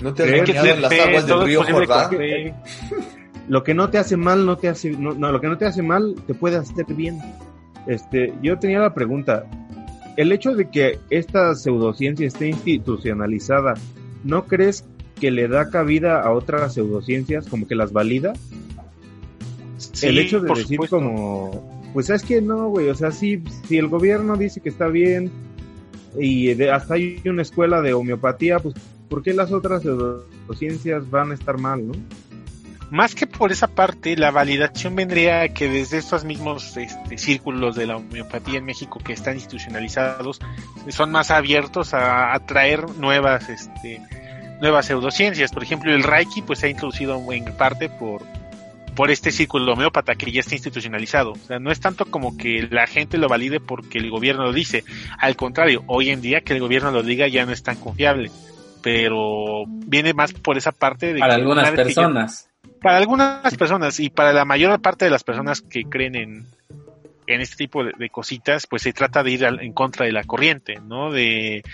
No te has Creer que bañado en las fe, aguas del río Jordán. lo que no te hace mal no te hace no, no, lo que no te hace mal te puede hacer bien este yo tenía la pregunta el hecho de que esta pseudociencia esté institucionalizada no crees que le da cabida a otras pseudociencias como que las valida Sí, el hecho de por decir supuesto. como pues es que no güey o sea sí si el gobierno dice que está bien y de- hasta hay una escuela de homeopatía pues ¿por qué las otras pseudociencias van a estar mal no Más que por esa parte, la validación vendría que desde estos mismos este, círculos de la homeopatía en México que están institucionalizados, son más abiertos a atraer nuevas, este, nuevas pseudociencias. Por ejemplo, el Reiki pues se ha introducido en parte por, por este círculo homeópata que ya está institucionalizado. O sea, no es tanto como que la gente lo valide porque el gobierno lo dice. Al contrario, hoy en día que el gobierno lo diga ya no es tan confiable. Pero viene más por esa parte de Para que algunas que ya- personas. para algunas personas y para la mayor parte de las personas que creen en, en este tipo de, de cositas, pues se trata de ir al- en contra de la corriente, ¿no? De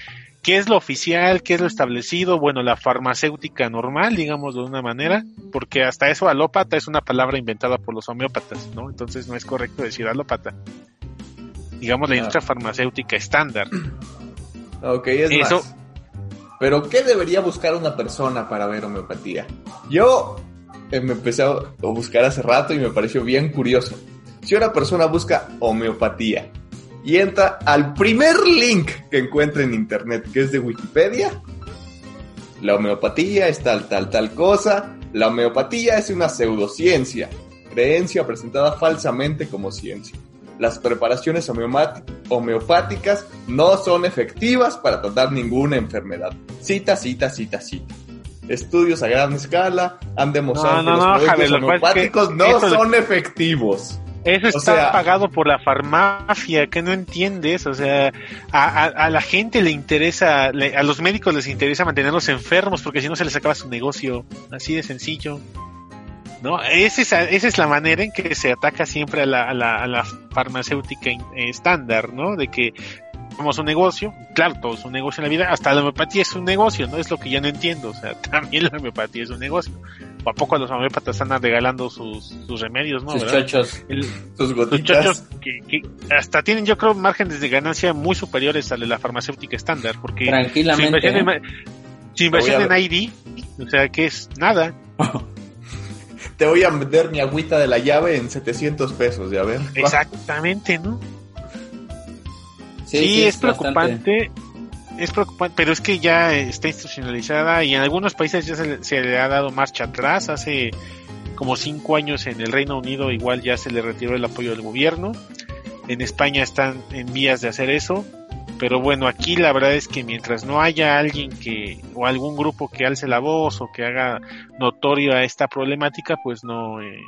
qué es lo oficial, qué es lo establecido, bueno, la farmacéutica normal, digamos de una manera, porque hasta eso alópata es una palabra inventada por los homeópatas, ¿no? Entonces no es correcto decir alópata. digamos, la Ah. industria farmacéutica estándar. Ok, es Eso- más. Pero, ¿qué debería buscar una persona para ver homeopatía? Yo eh, me empecé a buscar hace rato y me pareció bien curioso. Si una persona busca homeopatía y entra al primer link que encuentra en internet, que es de Wikipedia, la homeopatía es tal, tal, tal cosa. La homeopatía es una pseudociencia, creencia presentada falsamente como ciencia. Las preparaciones homeopáticas no son efectivas para tratar ninguna enfermedad. Cita, cita, cita, cita. Estudios a gran escala han demostrado No, no, que no, los productos Javier, es que homeopáticos no son efectivos. Eso O está sea- pagado por la farmacia, que no entiendes, o sea, a, a- a la gente le interesa, le- a los médicos les interesa mantenerlos enfermos porque si no se les acaba su negocio, así de sencillo. ¿No? Esa es, esa es la manera en que se ataca siempre a la, a la, a la farmacéutica eh, estándar, ¿no? De que somos un negocio, claro, todo es un negocio en la vida, hasta la homeopatía es un negocio, ¿no? Es lo que ya no entiendo, o sea, también la homeopatía es un negocio. ¿O a poco los homeópatas están regalando sus, sus remedios, no? Sus ¿verdad? chochos. El- Sus gotitas. chochos que, que hasta tienen, yo creo, márgenes de ganancia muy superiores a la farmacéutica estándar, porque Tranquilamente. inversión, ¿eh? en, inversión en ID, o sea, que es nada. Te voy a vender mi agüita de la llave en 700 pesos, ya ver. Exactamente, ¿no? Sí, Sí, es, preocupante. Es preocupante, pero es que ya está institucionalizada y en algunos países ya se, le- se le ha dado marcha atrás. Hace como cinco años en el Reino Unido igual ya se le retiró el apoyo del gobierno. En España están en vías de hacer eso. Pero bueno, aquí la verdad es que mientras no haya alguien que, o algún grupo que alce la voz o que haga notorio a esta problemática, pues no, eh,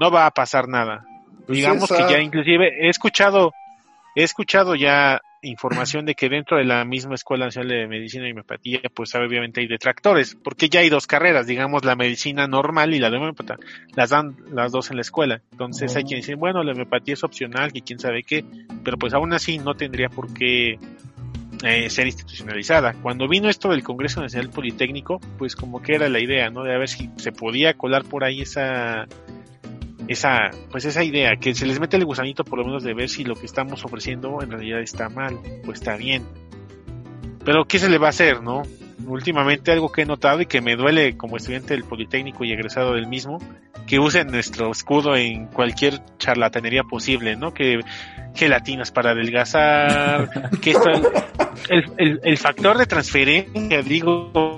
no va a pasar nada. Pues Digamos esa- que ya inclusive he escuchado, he escuchado ya información de que dentro de la misma Escuela Nacional de Medicina y Homeopatía, pues obviamente hay detractores, porque ya hay dos carreras, digamos la medicina normal y la de homeopatía, las dan las dos en la escuela. Entonces hay quienes dicen, bueno, la homeopatía es opcional, que quién sabe qué, pero pues aún así no tendría por qué eh, ser institucionalizada. Cuando vino esto del Congreso Nacional Politécnico, pues como que era la idea, ¿no? De a ver si se podía colar por ahí esa esa pues esa idea que se les mete el gusanito por lo menos de ver si lo que estamos ofreciendo en realidad está mal o está bien. Pero qué se le va a hacer no últimamente algo que he notado y que me duele como estudiante del Politécnico y egresado del mismo que usen nuestro escudo en cualquier charlatanería posible no que gelatinas para adelgazar que esto el, el, el factor de transferencia digo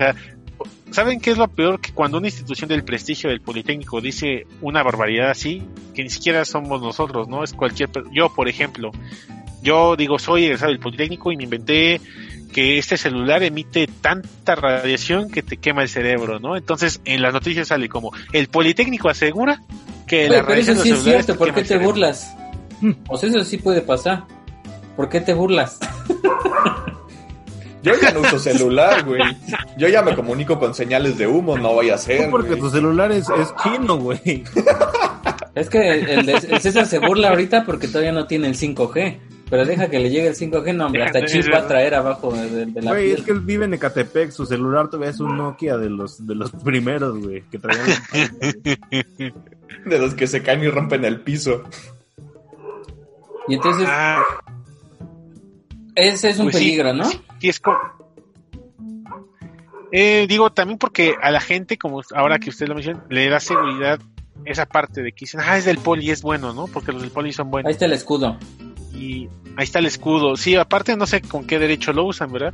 ¿Saben qué es lo peor? Que cuando una institución del prestigio del Politécnico dice una barbaridad así, que ni siquiera somos nosotros, ¿no? Es cualquier... Yo, por ejemplo, yo digo, soy egresado del Politécnico y me inventé que este celular emite tanta radiación que te quema el cerebro, ¿no? Entonces, en las noticias sale como, el Politécnico asegura que Oye, la pero radiación de los es ¿por qué te burlas? Sea, eso sí puede pasar. ¿Por qué te burlas? Yo ya no uso celular, güey. Yo ya me comunico con señales de humo, no voy a hacer. porque güey. tu celular es, es chino, güey. Es que el, de- el César se burla ahorita porque todavía no tiene el 5G. Pero deja que le llegue el 5G, no, hombre, hasta chip va a traer abajo de, de- de la Güey, piel. es que él vive en Ecatepec, su celular todavía es un Nokia de los, de los primeros, güey, que traían. De los que se caen y rompen el piso. Y entonces, Ah, ese es un pues sí, peligro, ¿no? sí es co- Eh, digo también porque a la gente, como ahora que usted lo menciona, le da seguridad esa parte de que dicen, ah, es del poli, es bueno, ¿no? Porque los del poli son Ahí buenos. está el escudo. Y ahí está el escudo. Sí, aparte no sé con qué derecho lo usan, ¿verdad?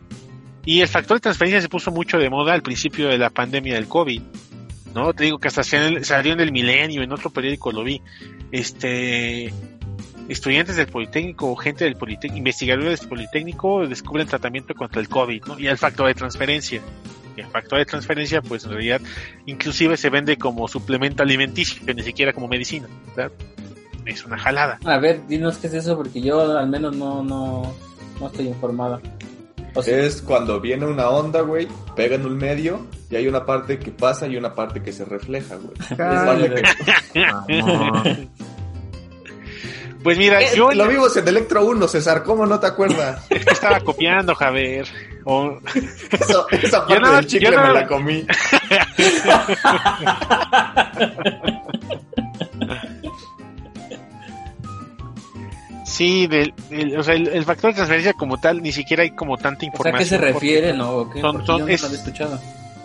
Y el factor de transferencia se puso mucho de moda al principio de la pandemia del COVID. ¿No? Te digo que hasta se- salió en el Milenio, en otro periódico lo vi. Este estudiantes del Politécnico o gente del Politécnico, investigadores del Politécnico descubren tratamiento contra el COVID, ¿no? Y el factor de transferencia. Y el factor de transferencia, pues en realidad, inclusive se vende como suplemento alimenticio, que ni siquiera como medicina, ¿verdad? Es una jalada. A ver, dinos qué es eso porque yo al menos no, no, no estoy informado. O sea, Es cuando viene una onda, güey, pega en un medio y hay una parte que pasa y una parte que se refleja, güey. Pues mira, Eh, yo Lo vimos en Electro 1, César, ¿cómo no te acuerdas? es que estaba copiando, Javier. O- Eso- esa Yo parte no- del chicle no- me la comí. sí, del, del- o sea, el, el factor de transferencia como tal, ni siquiera hay como tanta sea, ¿a información. qué se refiere, no? ¿O qué? Son- son- yo no es- lo había escuchado.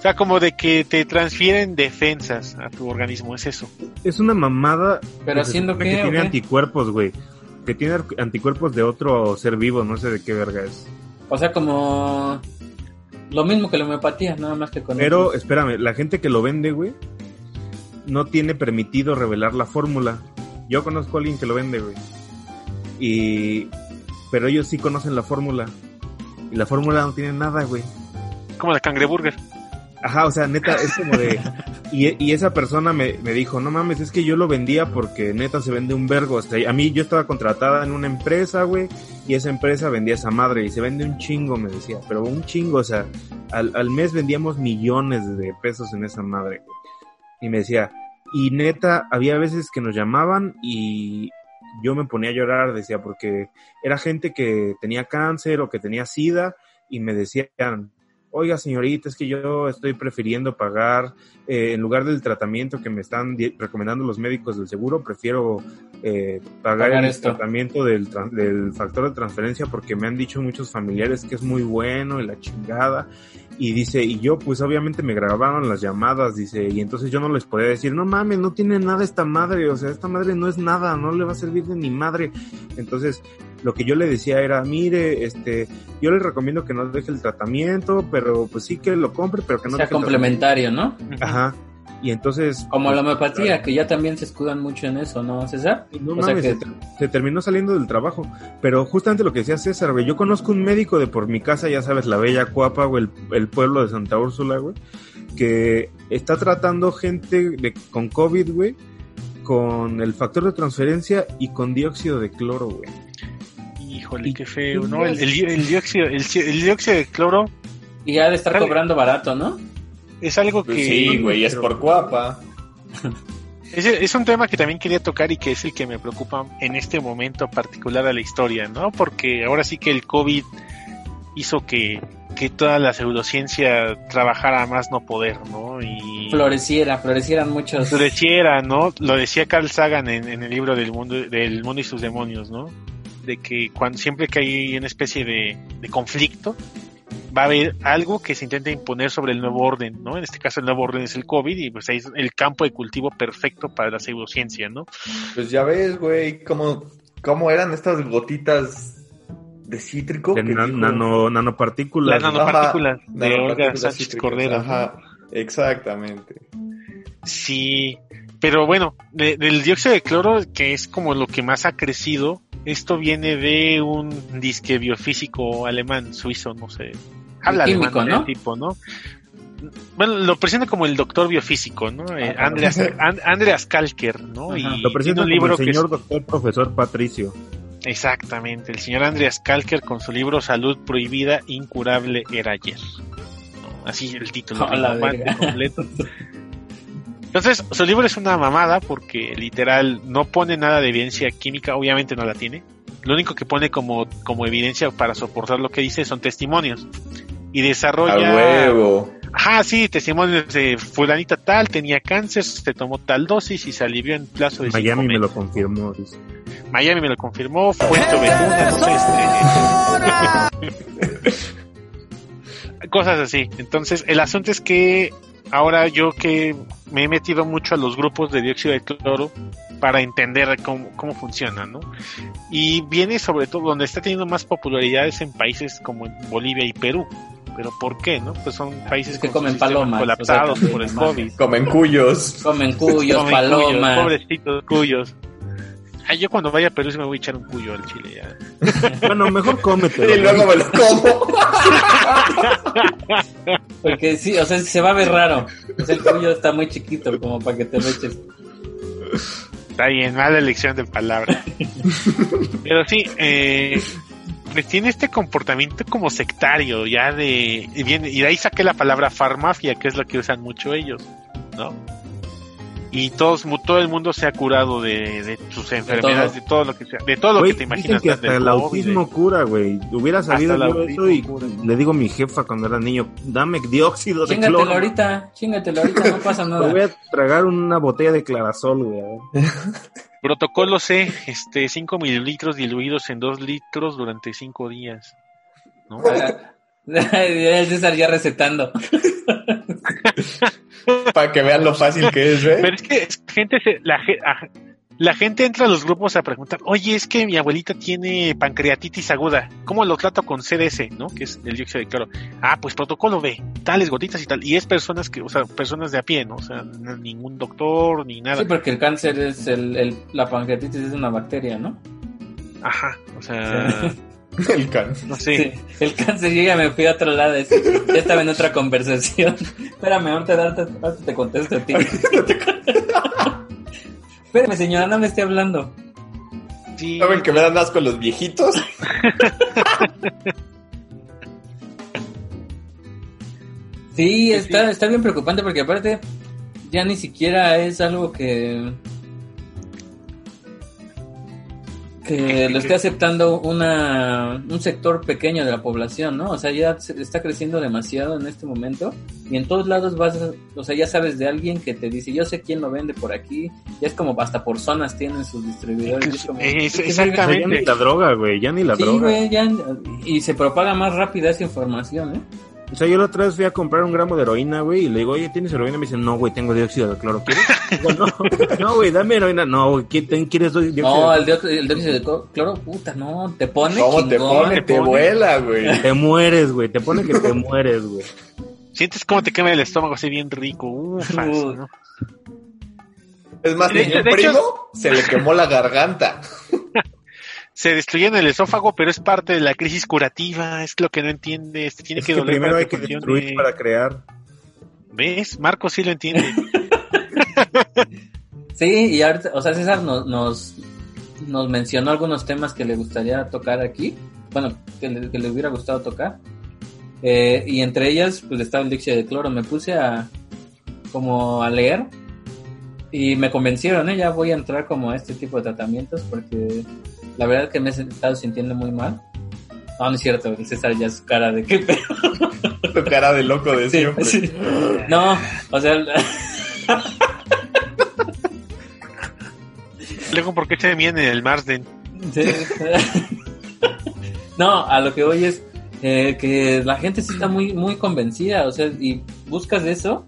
O sea, como de que te transfieren defensas a tu organismo, es eso. Es una mamada. Pero haciendo Que ¿o tiene qué? anticuerpos, güey. Que tiene anticuerpos de otro ser vivo, no sé de qué verga es. O sea, como lo mismo que la homeopatía, nada más que con Pero otros. espérame, la gente que lo vende, güey, no tiene permitido revelar la fórmula. Yo conozco a alguien que lo vende, güey. Y pero ellos sí conocen la fórmula. Y la fórmula no tiene nada, güey. Como la cangreburger. Ajá, o sea, neta, es como de... Y, y esa persona me, me dijo, no mames, es que yo lo vendía porque neta se vende un vergo. O sea, a mí yo estaba contratada en una empresa, güey, y esa empresa vendía esa madre y se vende un chingo, me decía. Pero un chingo, o sea, al, al mes vendíamos millones de pesos en esa madre, güey. Y me decía, y neta, había veces que nos llamaban y yo me ponía a llorar, decía, porque era gente que tenía cáncer o que tenía sida y me decían, oiga señorita, es que yo estoy prefiriendo pagar, eh, en lugar del tratamiento que me están recomendando los médicos del seguro, prefiero eh, pagar, Pagar el esto. tratamiento del, del factor de transferencia porque me han dicho muchos familiares que es muy bueno y la chingada. Y dice, y yo pues obviamente me grabaron las llamadas, dice, y entonces yo no les podía decir, no mames, no tiene nada esta madre, o sea, esta madre no es nada, no le va a servir de ni madre. Entonces, lo que yo le decía era, mire, este, yo le recomiendo que no deje el tratamiento, pero pues sí que lo compre, pero que no sea deje el complementario, ¿no? Ajá. Y entonces... Como pues, la homeopatía, que ya también se escudan mucho en eso, ¿no, César? No O sea mames, que- se, se terminó saliendo del trabajo. Pero justamente lo que decía César, güey. Yo conozco un médico de por mi casa, ya sabes, la Bella Cuapa, güey, el, el pueblo de Santa Úrsula, güey. Que está tratando gente de, con COVID, güey. Con el factor de transferencia y con dióxido de cloro, güey. Híjole, ¿Y qué feo, ¿no? El, más? el- el dióxido, el, el dióxido de cloro Y ya de estar Dale. cobrando barato, ¿no? Es algo Pues que... sí, güey, es por guapa. Es, es un tema que también quería tocar y que es el que me preocupa en este momento particular de la historia, ¿no? Porque ahora sí que el COVID hizo que, que toda la pseudociencia trabajara a más no poder, ¿no? Y Floreciera, florecieran muchos. floreciera, ¿no? Lo decía Carl Sagan en, en el libro del mundo, del mundo y sus demonios, ¿no? De que cuando siempre que hay una especie de, de conflicto, va a haber algo que se intenta imponer sobre el nuevo orden, ¿no? En este caso el nuevo orden es el COVID y pues ahí es el campo de cultivo perfecto para la pseudociencia, ¿no? Pues ya ves, güey, cómo, cómo eran estas gotitas de cítrico. De que nan- dijo- nano- nanopartículas. Las nanopartículas de Olga Sánchez. ¿no? Ajá, exactamente. Sí, pero bueno, de- del dióxido de cloro, que es como lo que más ha crecido, esto viene de un disque biofísico alemán, suizo, no sé. Habla químico, alemán ¿no? el tipo, ¿no? Bueno, lo presenta como el doctor biofísico, ¿no? Eh, Ah, Andreas, An- Andreas Kalker, ¿no? Ajá. Y Lo presenta un como libro el que es- señor doctor profesor Patricio. Exactamente, el señor Andreas Kalker con su libro Salud Prohibida, Incurable era ayer. ¿no? Así el título verga. completo. Entonces, su libro es una mamada porque literal no pone nada de evidencia química, obviamente no la tiene. Lo único que pone como, como evidencia para soportar lo que dice son testimonios. Y A desarrolla... huevo. Ajá, sí, testimonios de fulanita tal, tenía cáncer, se tomó tal dosis y se alivió en plazo de Miami me lo confirmó. dice. Miami me lo confirmó, Fuente Ovejuna, no sé, este, cosas así. Entonces, el asunto es que ahora yo que me he metido mucho a los grupos de dióxido de cloro para entender cómo, cómo funciona, ¿no? Y viene sobre todo donde está teniendo más popularidad es en países como Bolivia y Perú. Pero ¿por qué, no? Pues son países Que comen palomas, colapsados o sea, que por el COVID. Comen cuyos. Comen cuyos, Comen palomas. cuyos, pobrecitos cuyos. Ay, yo cuando vaya a Perú sí me voy a echar un cuyo al chile ya. Bueno, mejor cómetelo. Y luego me lo como. Porque sí, o sea, se va a ver raro. O sea, el cuyo está muy chiquito como para que te lo eches. Está bien, mala elección de palabras. Pero sí, eh, pues tiene este comportamiento como sectario, ya de. Y, de ahí saqué la palabra farmafia, que es lo que usan mucho ellos, ¿no? Y todos, mu- todo el mundo se ha curado de, de sus enfermedades, de todo lo que sea, de todo lo que te dicen imaginas. que hasta el COVID, autismo cura, güey. Hubiera el yo eso y cura. le digo a mi jefa cuando era niño, dame dióxido de Chingatelo cloro. ahorita, chingatelo ahorita, no pasa Me voy nada. a tragar una botella de clarasol, güey. Protocolo C, este, 5 mililitros diluidos en 2 litros durante 5 días. ¿no? El César ya recetando. Para que vean lo fácil que es, ¿eh? Pero es que es- gente se- la. La gente entra a los grupos a preguntar, oye, es que mi abuelita tiene pancreatitis aguda, ¿cómo lo trato con CDS, no? Que es el dióxido de cloro. Ah, pues protocolo B, tales gotitas y tal. Y es personas que, o sea, personas de a pie, ¿no? O sea, no- ningún doctor ni nada. Sí, porque el cáncer es el, el- la pancreatitis es una bacteria, ¿no? Ajá, o sea, El can. no sé. Sí, el cáncer yo ya me fui a otro lado, ya estaba en otra conversación. Espérame, ahorita, ahorita te contesto a ti. Espérame, señora, no me esté hablando. Sí, ¿Saben que me dan asco los viejitos? Sí, está, sí. está bien preocupante porque aparte ya ni siquiera es algo que que lo esté aceptando una un sector pequeño de la población, ¿no? O sea, ya se- está creciendo demasiado en este momento y en todos lados vas, a- o sea, ya sabes de alguien que te dice, yo sé quién lo vende por aquí, ya es como hasta por zonas tienen sus distribuidores. y es como, Es- ¿qué O sea, ya exactamente. ni la droga, güey, ya ni la Sí, droga. güey, ya, y se propaga más rápida esa información, ¿eh? O sea, yo la otra vez fui a comprar un gramo de heroína, güey, y le digo, oye, ¿tienes heroína? Me dice, no, güey, tengo dióxido de cloro. ¿Quieres? Digo, no, no, güey, dame heroína. No, güey, ¿qué- ten- ¿quieres dióxido No, de el dióxido, el dióxido de cloro- cloro, puta, no, te pone ¿Cómo te pone? te Te pone. vuela, güey. Te mueres, güey, te pone que te mueres, güey. Sientes como te quema el estómago así bien rico. ¿no? Es más, De mi de primo hecho- se le quemó la garganta. Se destruye en el esófago, pero es parte de la crisis curativa. Es lo que no entiendes. Te tiene Es que, que doler primero para hay que funcione. destruir para crear. ¿Ves? Marco sí lo entiende. Sí, y ahorita, o sea, César nos, nos, nos mencionó algunos temas que le gustaría tocar aquí, bueno, que le, que le hubiera gustado tocar. Eh, y entre ellas, pues estaba el dióxido de cloro. Me puse a, como a leer y me convencieron, ¿eh? Ya voy a entrar como a este tipo de tratamientos porque la verdad que me he estado sintiendo muy mal. No, no es cierto, el César ya su cara de qué pedo. Tu cara de loco de Sí, siempre. sí. No, o sea, Luego, ¿por qué se viene en el Marsden? Sí. no, a lo que voy es eh, que la gente sí está muy, muy convencida, o sea, y buscas eso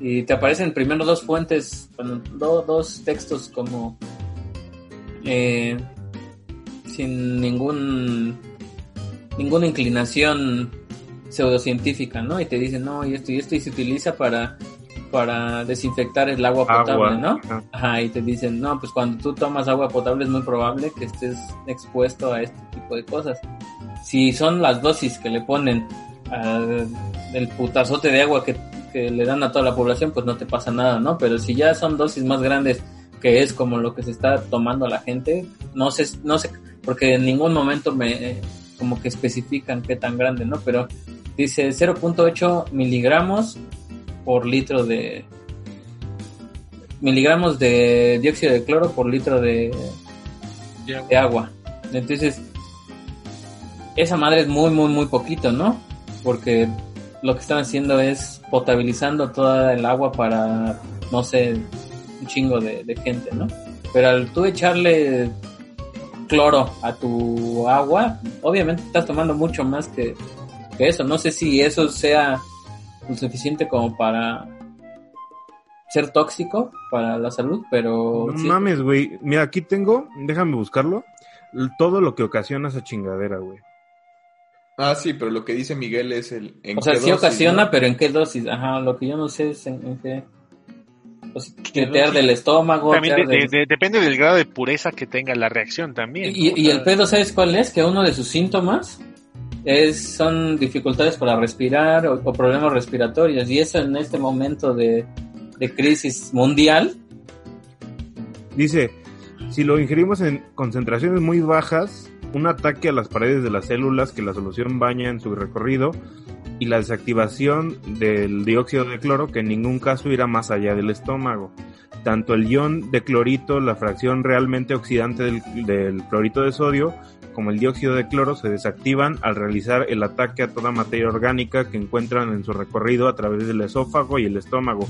y te aparecen primero dos fuentes, bueno, do- dos textos como eh, sin ningún ninguna inclinación pseudocientífica, ¿no? Y te dicen, no, y esto y esto y se utiliza para para desinfectar el agua potable, Agua. ¿no? Ajá. Ajá, y te dicen, no, pues cuando tú tomas agua potable es muy probable que estés expuesto a este tipo de cosas. Si son las dosis que le ponen al el putazote de agua que, que le dan a toda la población, pues no te pasa nada, ¿no? Pero si ya son dosis más grandes, que es como lo que se está tomando la gente, no sé, no sé, porque en ningún momento me, eh, como que especifican qué tan grande, ¿no? Pero dice 0.8 miligramos por litro de miligramos de dióxido de cloro por litro de, de agua. Entonces, esa madre es muy, muy, muy poquito, ¿no? Porque lo que están haciendo es potabilizando toda el agua para, no sé, un chingo de, de gente, ¿no? Pero al tú echarle cloro a tu agua, obviamente estás tomando mucho más que, que eso. No sé si eso sea lo suficiente como para ser tóxico para la salud, pero No sí. mames, güey. Mira, aquí tengo, déjame buscarlo. Todo lo que ocasiona esa chingadera, güey. Ah, sí, pero lo que dice Miguel es el. ¿en O sea, qué sí dosis, ocasiona, no? pero ¿en qué dosis? Ajá, lo que yo no sé es en, en qué... Pues, ¿Qué que te arde el estómago. También de- arde- de- de- depende del grado de pureza que tenga la reacción también. Y, ¿no? y el pedo, ¿sabes cuál es? Que uno de sus síntomas es son dificultades para respirar o, o problemas respiratorios. Y eso en este momento de, de crisis mundial, Dice, si lo ingerimos en concentraciones muy bajas, un ataque a las paredes de las células que la solución baña en su recorrido y la desactivación del dióxido de cloro que en ningún caso irá más allá del estómago. Tanto el ion de clorito, la fracción realmente oxidante del, clorito de sodio, como el dióxido de cloro se desactivan al realizar el ataque a toda materia orgánica que encuentran en su recorrido a través del esófago y el estómago.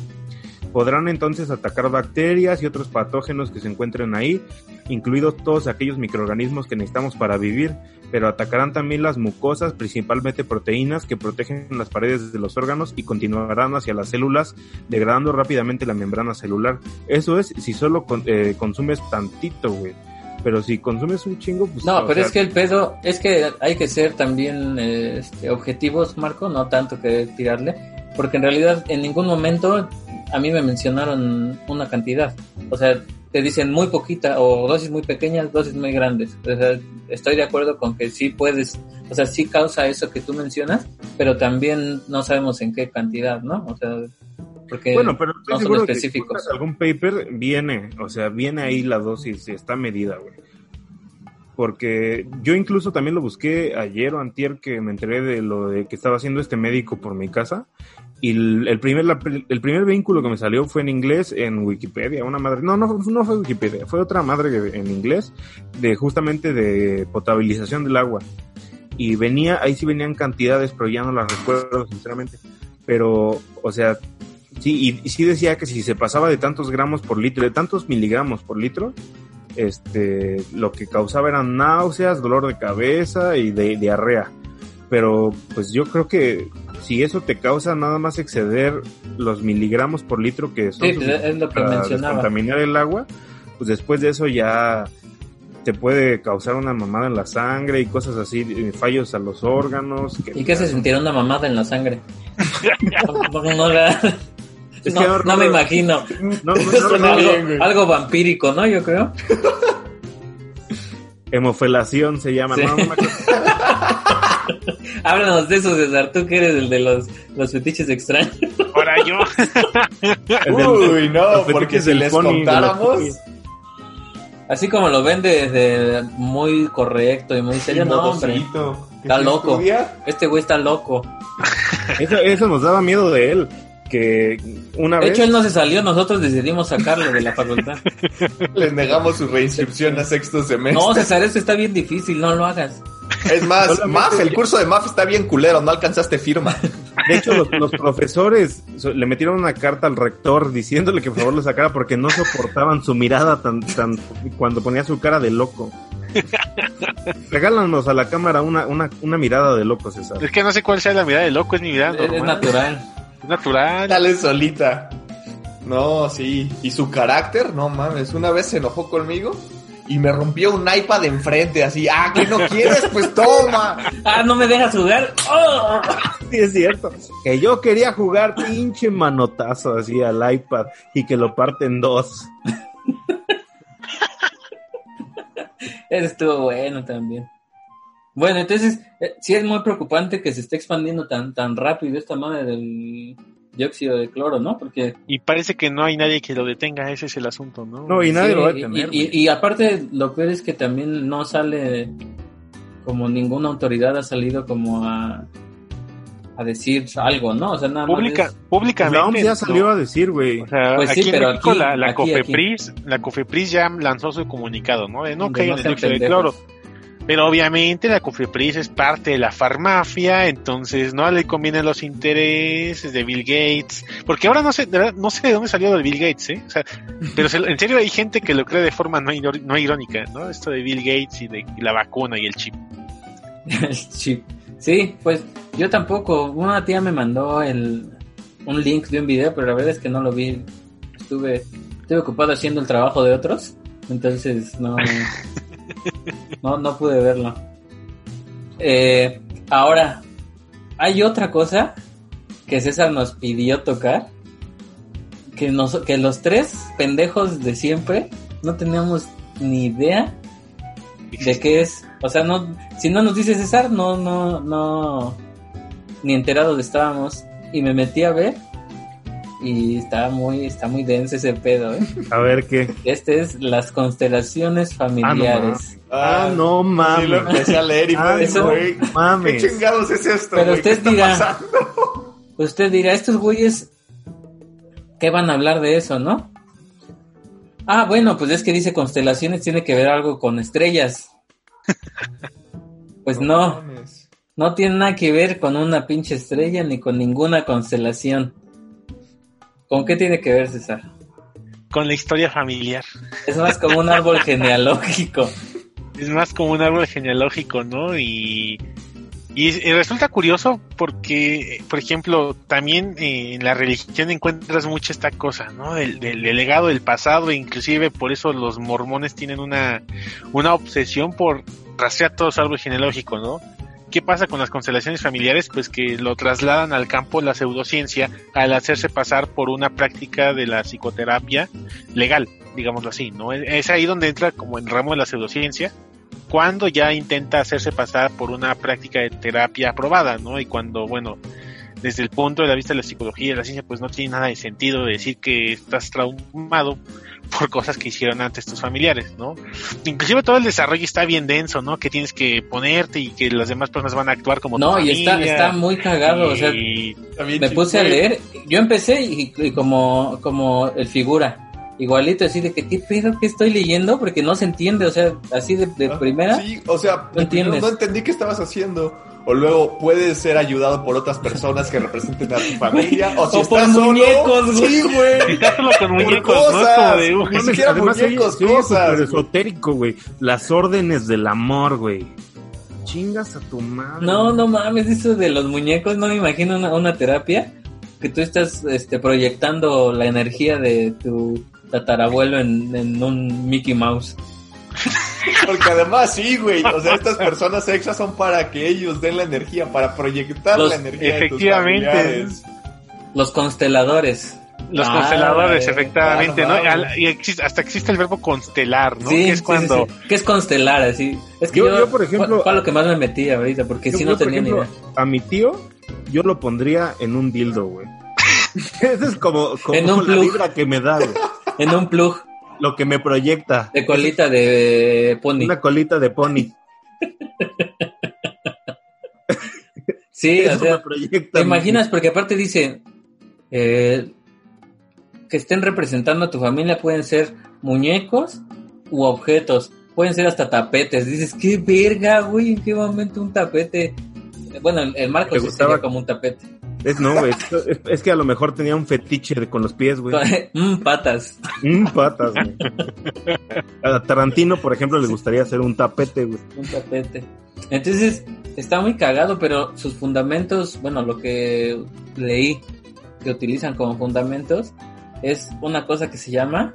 Podrán entonces atacar bacterias y otros patógenos que se encuentren ahí, incluidos todos aquellos microorganismos que necesitamos para vivir, pero atacarán también las mucosas, principalmente proteínas que protegen las paredes de los órganos y continuarán hacia las células, degradando rápidamente la membrana celular. Eso es si solo con- eh, consumes tantito, güey. Pero si consumes un chingo, pues... No, pero sea, es que el pedo, es que hay que ser también eh, este, objetivos, Marco, no tanto que tirarle, porque en realidad en ningún momento a mí me mencionaron una cantidad. O sea, te dicen muy poquita o dosis muy pequeñas, dosis muy grandes. O sea, estoy de acuerdo con que sí puedes, o sea, sí causa eso que tú mencionas, pero también no sabemos en qué cantidad, ¿no? O sea, porque Bueno, pero estoy no son seguro que específicos. buscas algún paper viene, o sea, viene ahí la dosis, está medida, güey. Porque yo incluso también lo busqué ayer o antier que me enteré de lo de que estaba haciendo este médico por mi casa y el, primer la- el primer vínculo que me salió fue en inglés en Wikipedia, una madre, no, no, no fue Wikipedia, fue otra madre en inglés de justamente de potabilización del agua. Y venía, ahí sí venían cantidades, pero ya no las recuerdo sinceramente. Pero, o sea, Sí, y, y sí decía que si se pasaba de tantos gramos por litro, de tantos miligramos por litro, este, lo que causaba eran náuseas, dolor de cabeza y de, diarrea. Pero, pues yo creo que si eso te causa nada más exceder los miligramos por litro que son Sí, es lo que para mencionaba. contaminar el agua, pues después de eso ya te puede causar una mamada en la sangre y cosas así, fallos a los órganos. que- ¿Y qué se sentirá una mamada en la sangre? no, me imagino. No, no, no, Suena no, bien, algo, güey. algo vampírico, ¿no? Yo creo. hemofelación se llama. Sí. Háblanos de eso, César. Tú que eres el de los, los fetiches extraños. Ahora yo. Uy, no, los porque si les contáramos. Así como lo ven de, de muy correcto y muy serio. No, hombre. que Está loco. estudia, Este güey está loco. Eso, eso nos daba miedo de él. Que una De vez. hecho, él no se salió. Nosotros decidimos sacarlo de la facultad. Les negamos su reinscripción a sexto semestre. No, César, eso está bien difícil. No lo hagas. Es más, Solamente- MAF, el curso de MAF está bien culero, no alcanzaste firma. De hecho, los, los profesores so- le metieron una carta al rector diciéndole que por favor lo sacara porque no soportaban su mirada tan, tan cuando ponía su cara de loco. Regálanos a la cámara una, una, una mirada de loco, César. Es que no sé cuál sea la mirada de loco, es mi mirada Es, natural. Es natural. Dale solita. No, sí. Y su carácter, no mames. Una vez se enojó conmigo y me rompió un iPad enfrente, así. Ah, que no quieres, pues toma. Ah, no me dejas jugar. ¡Oh! Sí, es cierto. Que yo quería jugar pinche manotazo así al iPad y que lo parte en dos. Eso estuvo bueno también. Bueno, entonces, eh, sí es muy preocupante que se esté expandiendo tan, tan rápido esta madre del dióxido de cloro, ¿no? Porque Y parece que no hay nadie que lo detenga, ese es el asunto, ¿no? No, y nadie Sí, lo va a y- tener. Y, y- y aparte, lo peor es que también no sale como ninguna autoridad ha salido como a, a decir algo, ¿no? O sea, nada Pública, más. es- públicamente. La OMS ya no. salió a decir, güey. O sea, Pues sí, aquí pero en México aquí- la, la aquí, COFEPRIS, la COFEPRIS ya lanzó su comunicado, ¿no? De no caigan no en sean dióxido de cloro. Pero obviamente la COFEPRIS es parte de la farmacia, entonces no le convienen los intereses de Bill Gates, porque ahora no sé, de verdad, no sé de dónde salió de Bill Gates, ¿eh? O sea, pero se- en serio hay gente que lo cree de forma no, no irónica, ¿no? Esto de Bill Gates y de y la vacuna y el chip. el chip. Sí, pues yo tampoco. Una tía me mandó el, un link de un video, pero la verdad es que no lo vi. Estuve, estuve ocupado haciendo el trabajo de otros, entonces no, no, no pude verlo. Eh, ahora, hay otra cosa que César nos pidió tocar, que, nos, que los tres pendejos de siempre no teníamos ni idea de qué es. O sea, no, si no nos dice César, no, no, no, ni enterados estábamos. Y me metí a ver y está muy, está muy denso ese pedo, ¿eh? A ver qué. Este es las constelaciones familiares. Ah, no mames. lo empecé a leer y Ah, güey, ¿qué Mames. chingados es esto, Pero güey? usted ¿Qué está dirá- pasando? Usted dirá, estos güeyes, ¿qué van a hablar de eso, no? Ah, bueno, pues es que dice constelaciones, tiene que ver algo con estrellas. Pues no, no tiene nada que ver con una pinche estrella ni con ninguna constelación. ¿Con qué tiene que ver, César? Con la historia familiar. Es más como un árbol genealógico. Es más como un árbol genealógico, ¿no? Y, y, y resulta curioso porque, por ejemplo, también eh, en la religión encuentras mucho esta cosa, ¿no? Del, del, del legado del pasado, e inclusive por eso los mormones tienen una, una obsesión por rastrear todo su árbol genealógico, ¿no? ¿Qué pasa con las constelaciones familiares? Pues que lo trasladan al campo de la pseudociencia al hacerse pasar por una práctica de la psicoterapia legal, digámoslo así, ¿no? Es ahí donde entra como en ramo de la pseudociencia, cuando ya intenta hacerse pasar por una práctica de terapia aprobada, ¿no? Y cuando, bueno, desde el punto de la vista de la psicología y de la ciencia, pues no tiene nada de sentido de decir que estás traumado por cosas que hicieron antes tus familiares, ¿no? Inclusive todo el desarrollo está bien denso, ¿no? Que tienes que ponerte y que las demás personas van a actuar como No, tu y está, familia. está muy cagado, o sea, me puse a leer, yo empecé y, y como, como el figura, igualito así de que qué pedo que estoy leyendo porque no se entiende, o sea, así de, de Ah, primera. Sí, o sea, No entiendes. no entendí qué estabas haciendo. O luego puedes ser ayudado por otras personas que representen a tu familia. O si O por estás solo, muñecos, güey. Sí, güey. Estás solo con Por muñecos, ¿no? Es cosas. como de, uy, Ni siquiera además muñecos, cosas, esotérico, güey. Las órdenes del amor, güey. Chingas a tu madre. No, no mames, eso de los muñecos, no me imagino una, una terapia que tú estás este, proyectando la energía de tu tatarabuelo en, en un Mickey Mouse. Porque además sí, güey. O sea, estas personas extras son para que ellos den la energía, para proyectar Los- la energía efectivamente. de tus familiares. Los consteladores. Los Ah, consteladores, eh, efectivamente, ah, ¿no? y existe- hasta existe el verbo constelar, ¿no? Sí, que es sí, cuando sí, sí. ¿Qué es constelar? Así. Es que Yo- yo, yo, por ejemplo, fue, lo que más me metí ahorita, porque si no por tenía ni idea. A mi tío, yo lo pondría en un dildo, güey. Esa es como, como En un la plug. vibra que me da, güey. En un plug Lo que me proyecta. de colita de pony. Una colita de pony. Sí, o sea, me proyecta. ¿Te imaginas? Porque aparte dice eh, que estén representando a tu familia pueden ser muñecos u objetos, pueden ser hasta tapetes. Dices, qué verga, güey, en qué momento un tapete. Bueno, el, el marco ¿Te sí gustaba? sería como un tapete. Es, no, güey. Es, es- que a lo mejor tenía un fetiche de- con los pies, güey. Mm, patas. Mm, patas, güey. A Tarantino, por ejemplo, le gustaría hacer un tapete, güey. Un tapete. Entonces, está muy cagado, pero sus fundamentos, bueno, lo que leí que utilizan como fundamentos es una cosa que se llama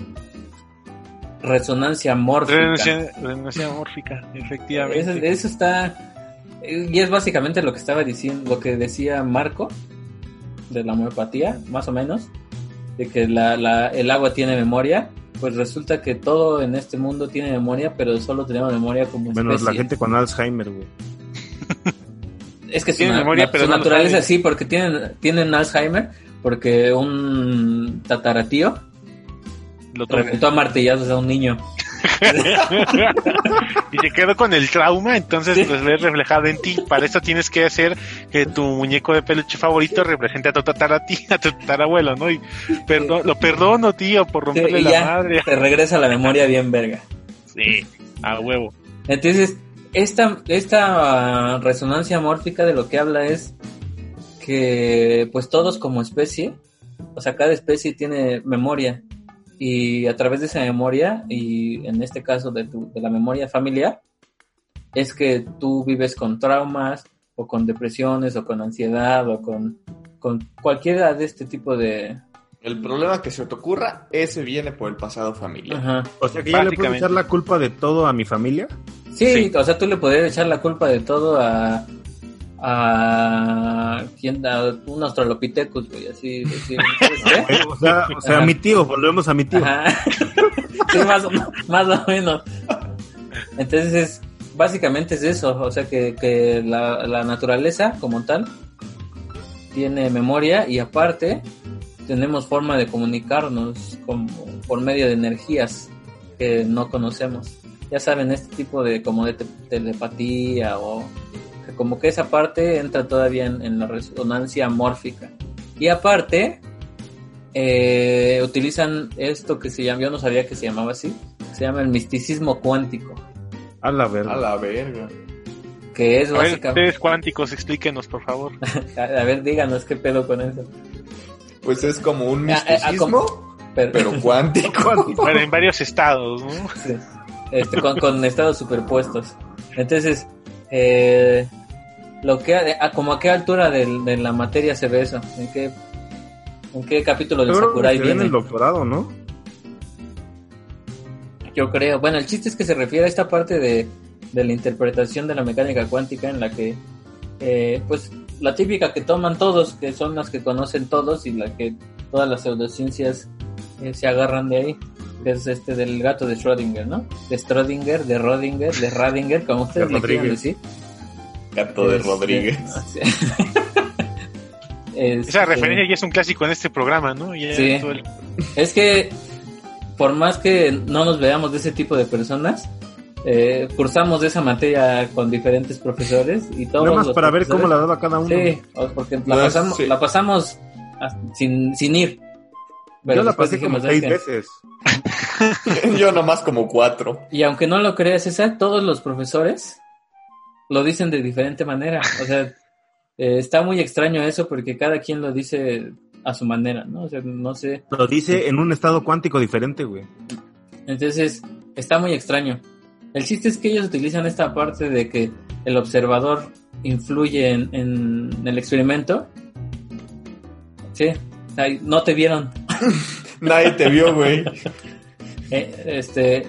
resonancia mórfica. renuncia mórfica, efectivamente. Eso, eso está. Y es básicamente lo que estaba diciendo, lo que decía Marco de la homeopatía, más o menos, de que la, la- el agua tiene memoria. Pues resulta que todo en este mundo tiene memoria, pero solo tenemos memoria como Menos especie. la gente con Alzheimer, güey. Es que su, Tiene memoria, na- pero su no naturaleza sí, porque tienen, tienen Alzheimer, porque un tataratío Lo reventó a martillazos a un niño. y te quedo con el trauma, entonces Sí. pues ves reflejado en ti. Para eso tienes que hacer que tu muñeco de peluche favorito represente a tu tatarati, a tu tatarabuelo, ¿no? Y perdo- lo perdono, tío, por Sí, romperle la madre. te regresa la memoria bien verga. Sí, a huevo. Entonces, esta, esta resonancia mórfica de lo que habla es que pues todos como especie, o sea, cada especie tiene memoria y a través de esa memoria y en este caso de, tu, de la memoria familiar, es que tú vives con traumas o con depresiones o con ansiedad o con, con cualquiera de este tipo de... El problema que se te ocurra, ese viene por el pasado familiar. Ajá. O sea que yo le puedo echar la culpa de todo a mi familia. Sí, Sí. o sea, tú le podrías echar la culpa de todo a. a. a un Australopithecus, güey, así. decir, ¿sabes qué? Eh, O sea, o sea mi tío, volvemos a mi tío. Sí, más o, más o menos. Entonces, es- básicamente es eso, o sea, que, que la, la naturaleza como tal tiene memoria y aparte tenemos forma de comunicarnos como por medio de energías que no conocemos. Ya saben, este tipo de como de te- telepatía o como que esa parte entra todavía en, en la resonancia mórfica. Y aparte, eh, utilizan esto que se llama, yo no sabía que se llamaba así, se llama el misticismo cuántico, A la A verga. la verga. que es A ver, básicamente... ustedes cuánticos, explíquenos, por favor. A, a ver, díganos qué pedo con eso. Pues es como un Ah, ah, ah, misticismo, Pero, pero cuántico. Bueno, en varios estados, ¿no? Sí. Este, con, con estados superpuestos. Entonces, eh, lo que, a, como a qué altura del- de, la materia se ve eso, en qué, en qué capítulo de Yo creo que Sakurai ve en viene. el doctorado, ¿no? Yo creo. Bueno, el chiste es que se refiere a esta parte de, de la interpretación de la mecánica cuántica en la que, eh, pues, la típica que toman todos, que son las que conocen todos y la que todas las pseudociencias eh, se agarran de ahí, que es este del gato de Schrödinger, ¿no? De Schrödinger, de Rodinger, de Radinger, como ustedes De le quieran decir. Gato de Este, Rodríguez. sí. Esa Este, referencia ya es un clásico en este programa, ¿no? Ya Sí. el- Es que por más que no nos veamos de ese tipo de personas, eh, cursamos esa materia con diferentes profesores y todos Nada más los para ver cómo la daba cada uno. Sí, porque la pasamos, sí. la pasamos sin, sin ir. Pero Yo la pasé como seis veces. Yo nomás como cuatro. Y aunque no lo creas, César, todos los profesores lo dicen de diferente manera. O sea, eh, está muy extraño eso porque cada quien lo dice a su manera, ¿no? O sea, no sé. Lo dice en un estado cuántico diferente, güey. Entonces, está muy extraño. El chiste es que ellos utilizan esta parte de que el observador influye en, en el experimento. Sí, no te vieron. Nadie te vio, güey. Eh, este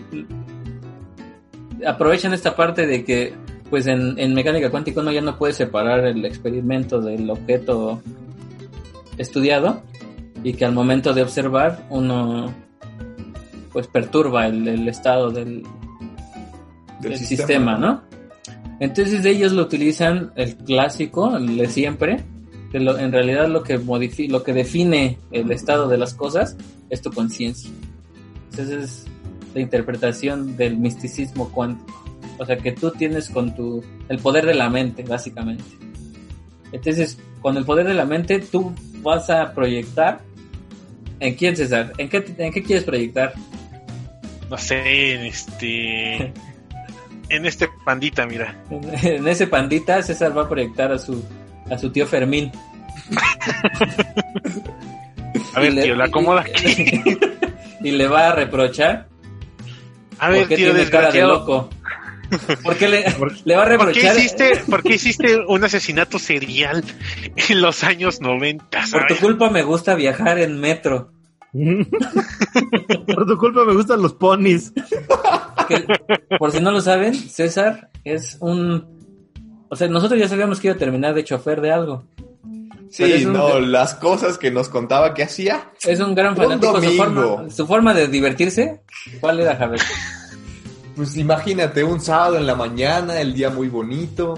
aprovechan esta parte de que pues en, en mecánica cuántica uno ya no puede separar el experimento del objeto estudiado y que al momento de observar uno pues perturba el, el estado del, Del del sistema, sistema, ¿no? Entonces ellos lo utilizan el clásico, el de siempre, que lo- en realidad lo que modifi lo que define el estado de las cosas es tu conciencia. Entonces es la interpretación del misticismo cuántico. O sea que tú tienes con tu el poder de la mente, básicamente. Entonces, con el poder de la mente, tú vas a proyectar ¿En quién, César? ¿En qué, en qué quieres proyectar? No sé, en este. En este pandita, mira. En ese pandita, César va a proyectar a su, a su tío Fermín. A ver, tío, la acomoda aquí. y le va a reprochar A ver, porque tío, tiene cara de loco. Porque le, le va a ¿Por qué, reprochar hiciste, ¿Por qué hiciste un asesinato serial en los años 90? por tu culpa me gusta viajar en metro. Por tu culpa me gustan los ponis. Que, por si no lo saben, César es un o sea, nosotros ya sabíamos que iba a terminar de chofer de algo. Sí, un- no, las cosas que nos contaba que hacía. Es un gran Un fanático. Su domingo. forma, su forma de divertirse, ¿cuál era, Javier? Pues imagínate, un sábado en la mañana, el día muy bonito.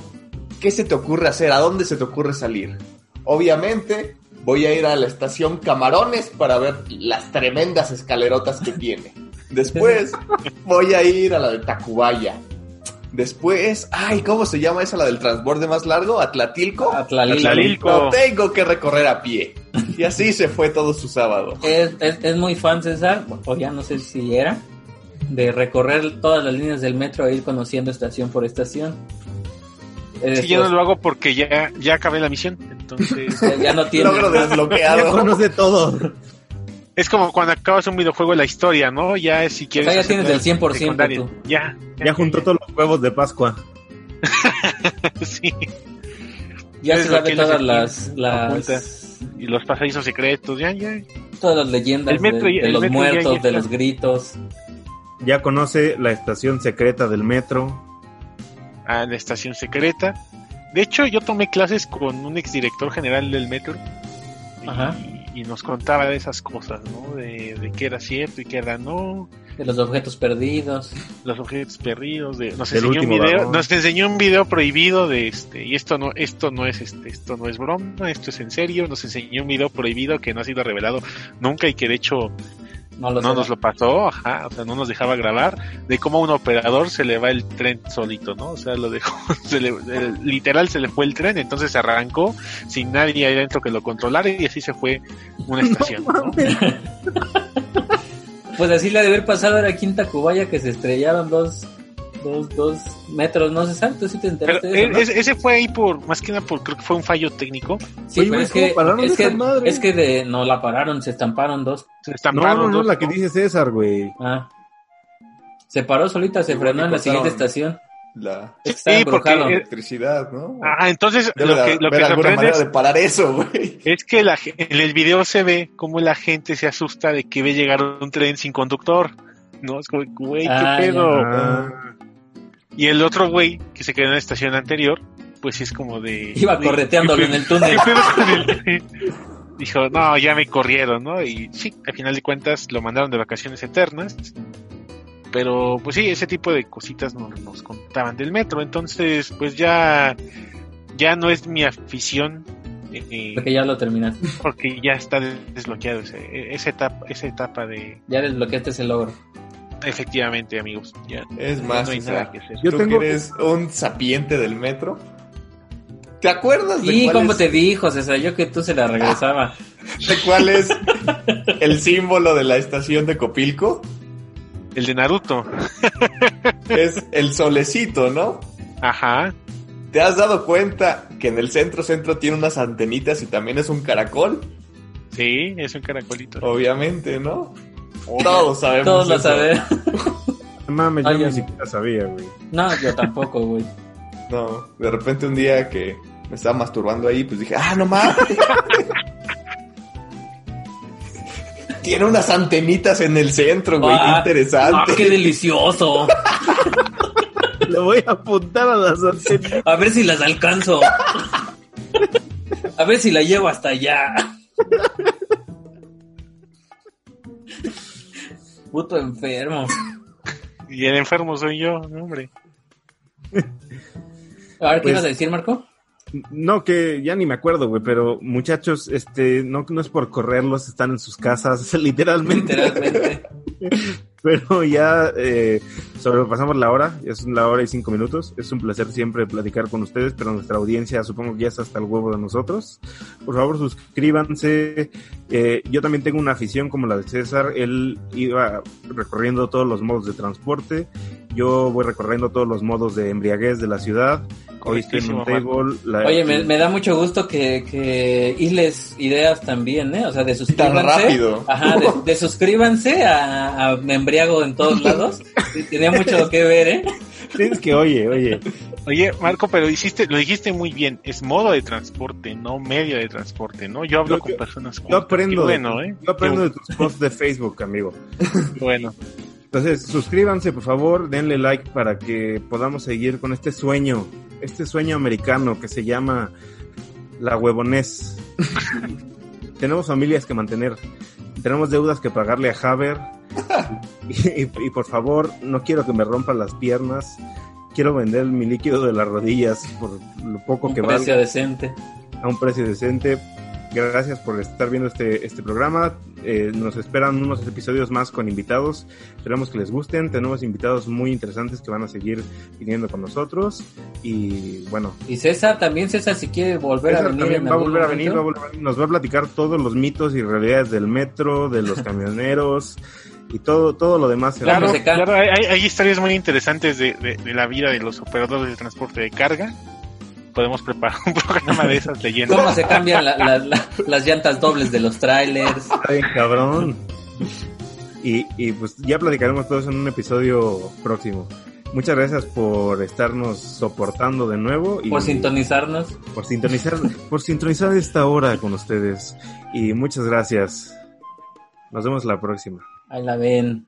¿Qué se te ocurre hacer? ¿A dónde se te ocurre salir? Obviamente, voy a ir a la estación Camarones para ver las tremendas escalerotas que tiene. Después, voy a ir a la de Tacubaya. Después, ay, ¿cómo se llama esa, la del transborde más largo? ¿Atlatilco? Atlalil. Atlalilco. No tengo que recorrer a pie. Y así se fue todo su sábado. Es, es, es muy fan, César, o ya no sé si era, de recorrer todas las líneas del metro e ir conociendo estación por estación. Eh, Sí, yo no después, lo hago porque ya, ya acabé la misión. Entonces, ya- ya no tiene. Logro Ya desbloqueado. conoce todo. Es como cuando acabas un videojuego de la historia, ¿no? Ya es si quieres. ya tienes el la 100% secundaria. tú. Ya, Ya juntó todos los huevos de Pascua. sí. Ya se sabe todas las, las. Y los pasadizos secretos, ya, ya. todas las leyendas El metro de, ya- de el los metro muertos, ya de los gritos. Ya conoce la estación secreta del metro. a la estación secreta. De hecho, yo tomé clases con un exdirector general del metro Ajá. y nos contaba de esas cosas, ¿no? De, de qué era cierto y qué era no, De los objetos perdidos. los objetos perdidos, de, nos enseñó un video, vagón. nos enseñó un video prohibido de este y esto no esto no es este esto no es broma, esto es en serio, nos enseñó un video prohibido que no ha sido revelado nunca y que de hecho No lo no sé. nos lo pasó, ajá, o sea, no nos dejaba grabar de cómo a un operador se le va el tren solito, ¿no? O sea, lo dejó, se le, el- literal se le fue el tren, entonces se arrancó sin nadie ahí dentro que lo controlara y así se fue una estación, ¿no? Pues así le ha de haber pasado era Quinta Cubaya que se estrellaron dos dos, dos metros, no César, tú sí te Pero enteraste de eso, ¿no? e- ese, ese fue ahí por, más que nada por, creo que fue un fallo técnico. Sí, Oye, pero es ¿cómo que, pararon es, que madre? es que de, no la pararon, se estamparon dos. Se No, estamparon no, no, dos, la que dice César, güey. Ah. Se paró solita, se frenó en la siguiente estación. La Sí, porque, electricidad, ¿no? Ah, entonces Debe lo que, lo que sorprende es, de parar eso, güey. es que la, en el video se ve cómo la gente se asusta de que ve llegar un tren sin conductor. No, es como, güey, qué Ah, ya. pedo. Ah, Y el otro güey que se quedó en la estación anterior, pues es como de. Iba güey, correteándolo ¿qué en el túnel. Dijo, no, ya me corrieron, ¿no? Y sí, al final de cuentas lo mandaron de vacaciones eternas. Pero pues sí, ese tipo de cositas no- nos contaban del metro. Entonces, pues ya, ya no es mi afición. eh, Porque ya lo terminaste. porque ya está desbloqueado ese- esa etapa, esa etapa de Ya desbloqueaste ese logro. Efectivamente amigos ya Es no más, hay o nada que hacer Yo tú tengo- que eres un sapiente del metro. ¿Te acuerdas de Y cuál, como es, te dijo, César, yo que tú se la regresaba. de cuál es el símbolo de la estación de Copilco? el de Naruto Es el solecito, ¿no? ajá ¿Te has dado cuenta que en el centro centro tiene unas antenitas y también es un caracol? sí es un caracolito Obviamente, ¿no? Todos sabemos. Todos lo eso. saben. no mames, yo Ay, ni ya. siquiera sabía, güey. No, yo tampoco, güey. No, de repente un día que me estaba masturbando ahí, pues dije, ah, no mames. Tiene unas antenitas en el centro, güey, qué Ah, interesante. Ah, qué delicioso. Le voy a apuntar a las antenas. A ver si las alcanzo. A ver si la llevo hasta allá. Puto enfermo. y el enfermo soy yo hombre A ver, ¿qué Pues- ibas a decir, Marco? No, que ya ni me acuerdo, güey, pero muchachos, este, no, no es por correrlos, están en sus casas, literalmente. Literalmente. Pero ya eh, sobrepasamos la hora, es la hora y cinco minutos. Es un placer siempre platicar con ustedes, pero nuestra audiencia supongo que ya está hasta el huevo de nosotros. Por favor, suscríbanse. Eh, yo también tengo una afición como la de César. Él iba recorriendo todos los modos de transporte. Yo voy recorriendo todos los modos de embriaguez de la ciudad. Hoy estoy en un table. la- Oye, me, me da mucho gusto que, que isles ideas también, ¿eh? O sea, de Tan suscríbanse. rápido. Ajá, de, de suscríbanse a, a Me Embriago en todos lados. Tenía mucho que ver, ¿eh? Es que, oye, oye. oye Marco pero hiciste lo dijiste muy bien es modo de transporte no medio de transporte no yo hablo Yo- con personas Yo aprendo, bueno eh yo aprendo de tus posts de Facebook, amigo. bueno Entonces, suscríbanse, por favor, denle like para que podamos seguir con este sueño, este sueño americano que se llama la huevonés. tenemos familias que mantener, tenemos deudas que pagarle a Haber. Y, y- y por favor, no quiero que me rompan las piernas. Quiero vender mi líquido de las rodillas por lo poco Un que precio valga decente. a un precio decente. Gracias por estar viendo este, este programa. Eh, nos esperan unos episodios más con invitados. Esperamos que les gusten. Tenemos invitados muy interesantes que van a seguir viniendo con nosotros. Y bueno, Y César también, César, si quiere volver César a venir. también en va a volver a venir, va a momento. volver a venir. Nos va a platicar todos los mitos y realidades del metro, de los camioneros y todo, todo lo demás. Claro, Claro, hay, hay- hay historias muy interesantes de, de- de la vida de los operadores de transporte de carga. Podemos preparar un programa de esas leyendas. Cómo se cambian la- la- la- las llantas dobles de los trailers. Bien, cabrón. Y, y pues ya platicaremos todos en un episodio próximo. Muchas gracias por estarnos soportando de nuevo y Por sintonizarnos. por sintonizar, por sintonizar esta hora con ustedes. Y muchas gracias. Nos vemos la próxima. Ahí la ven.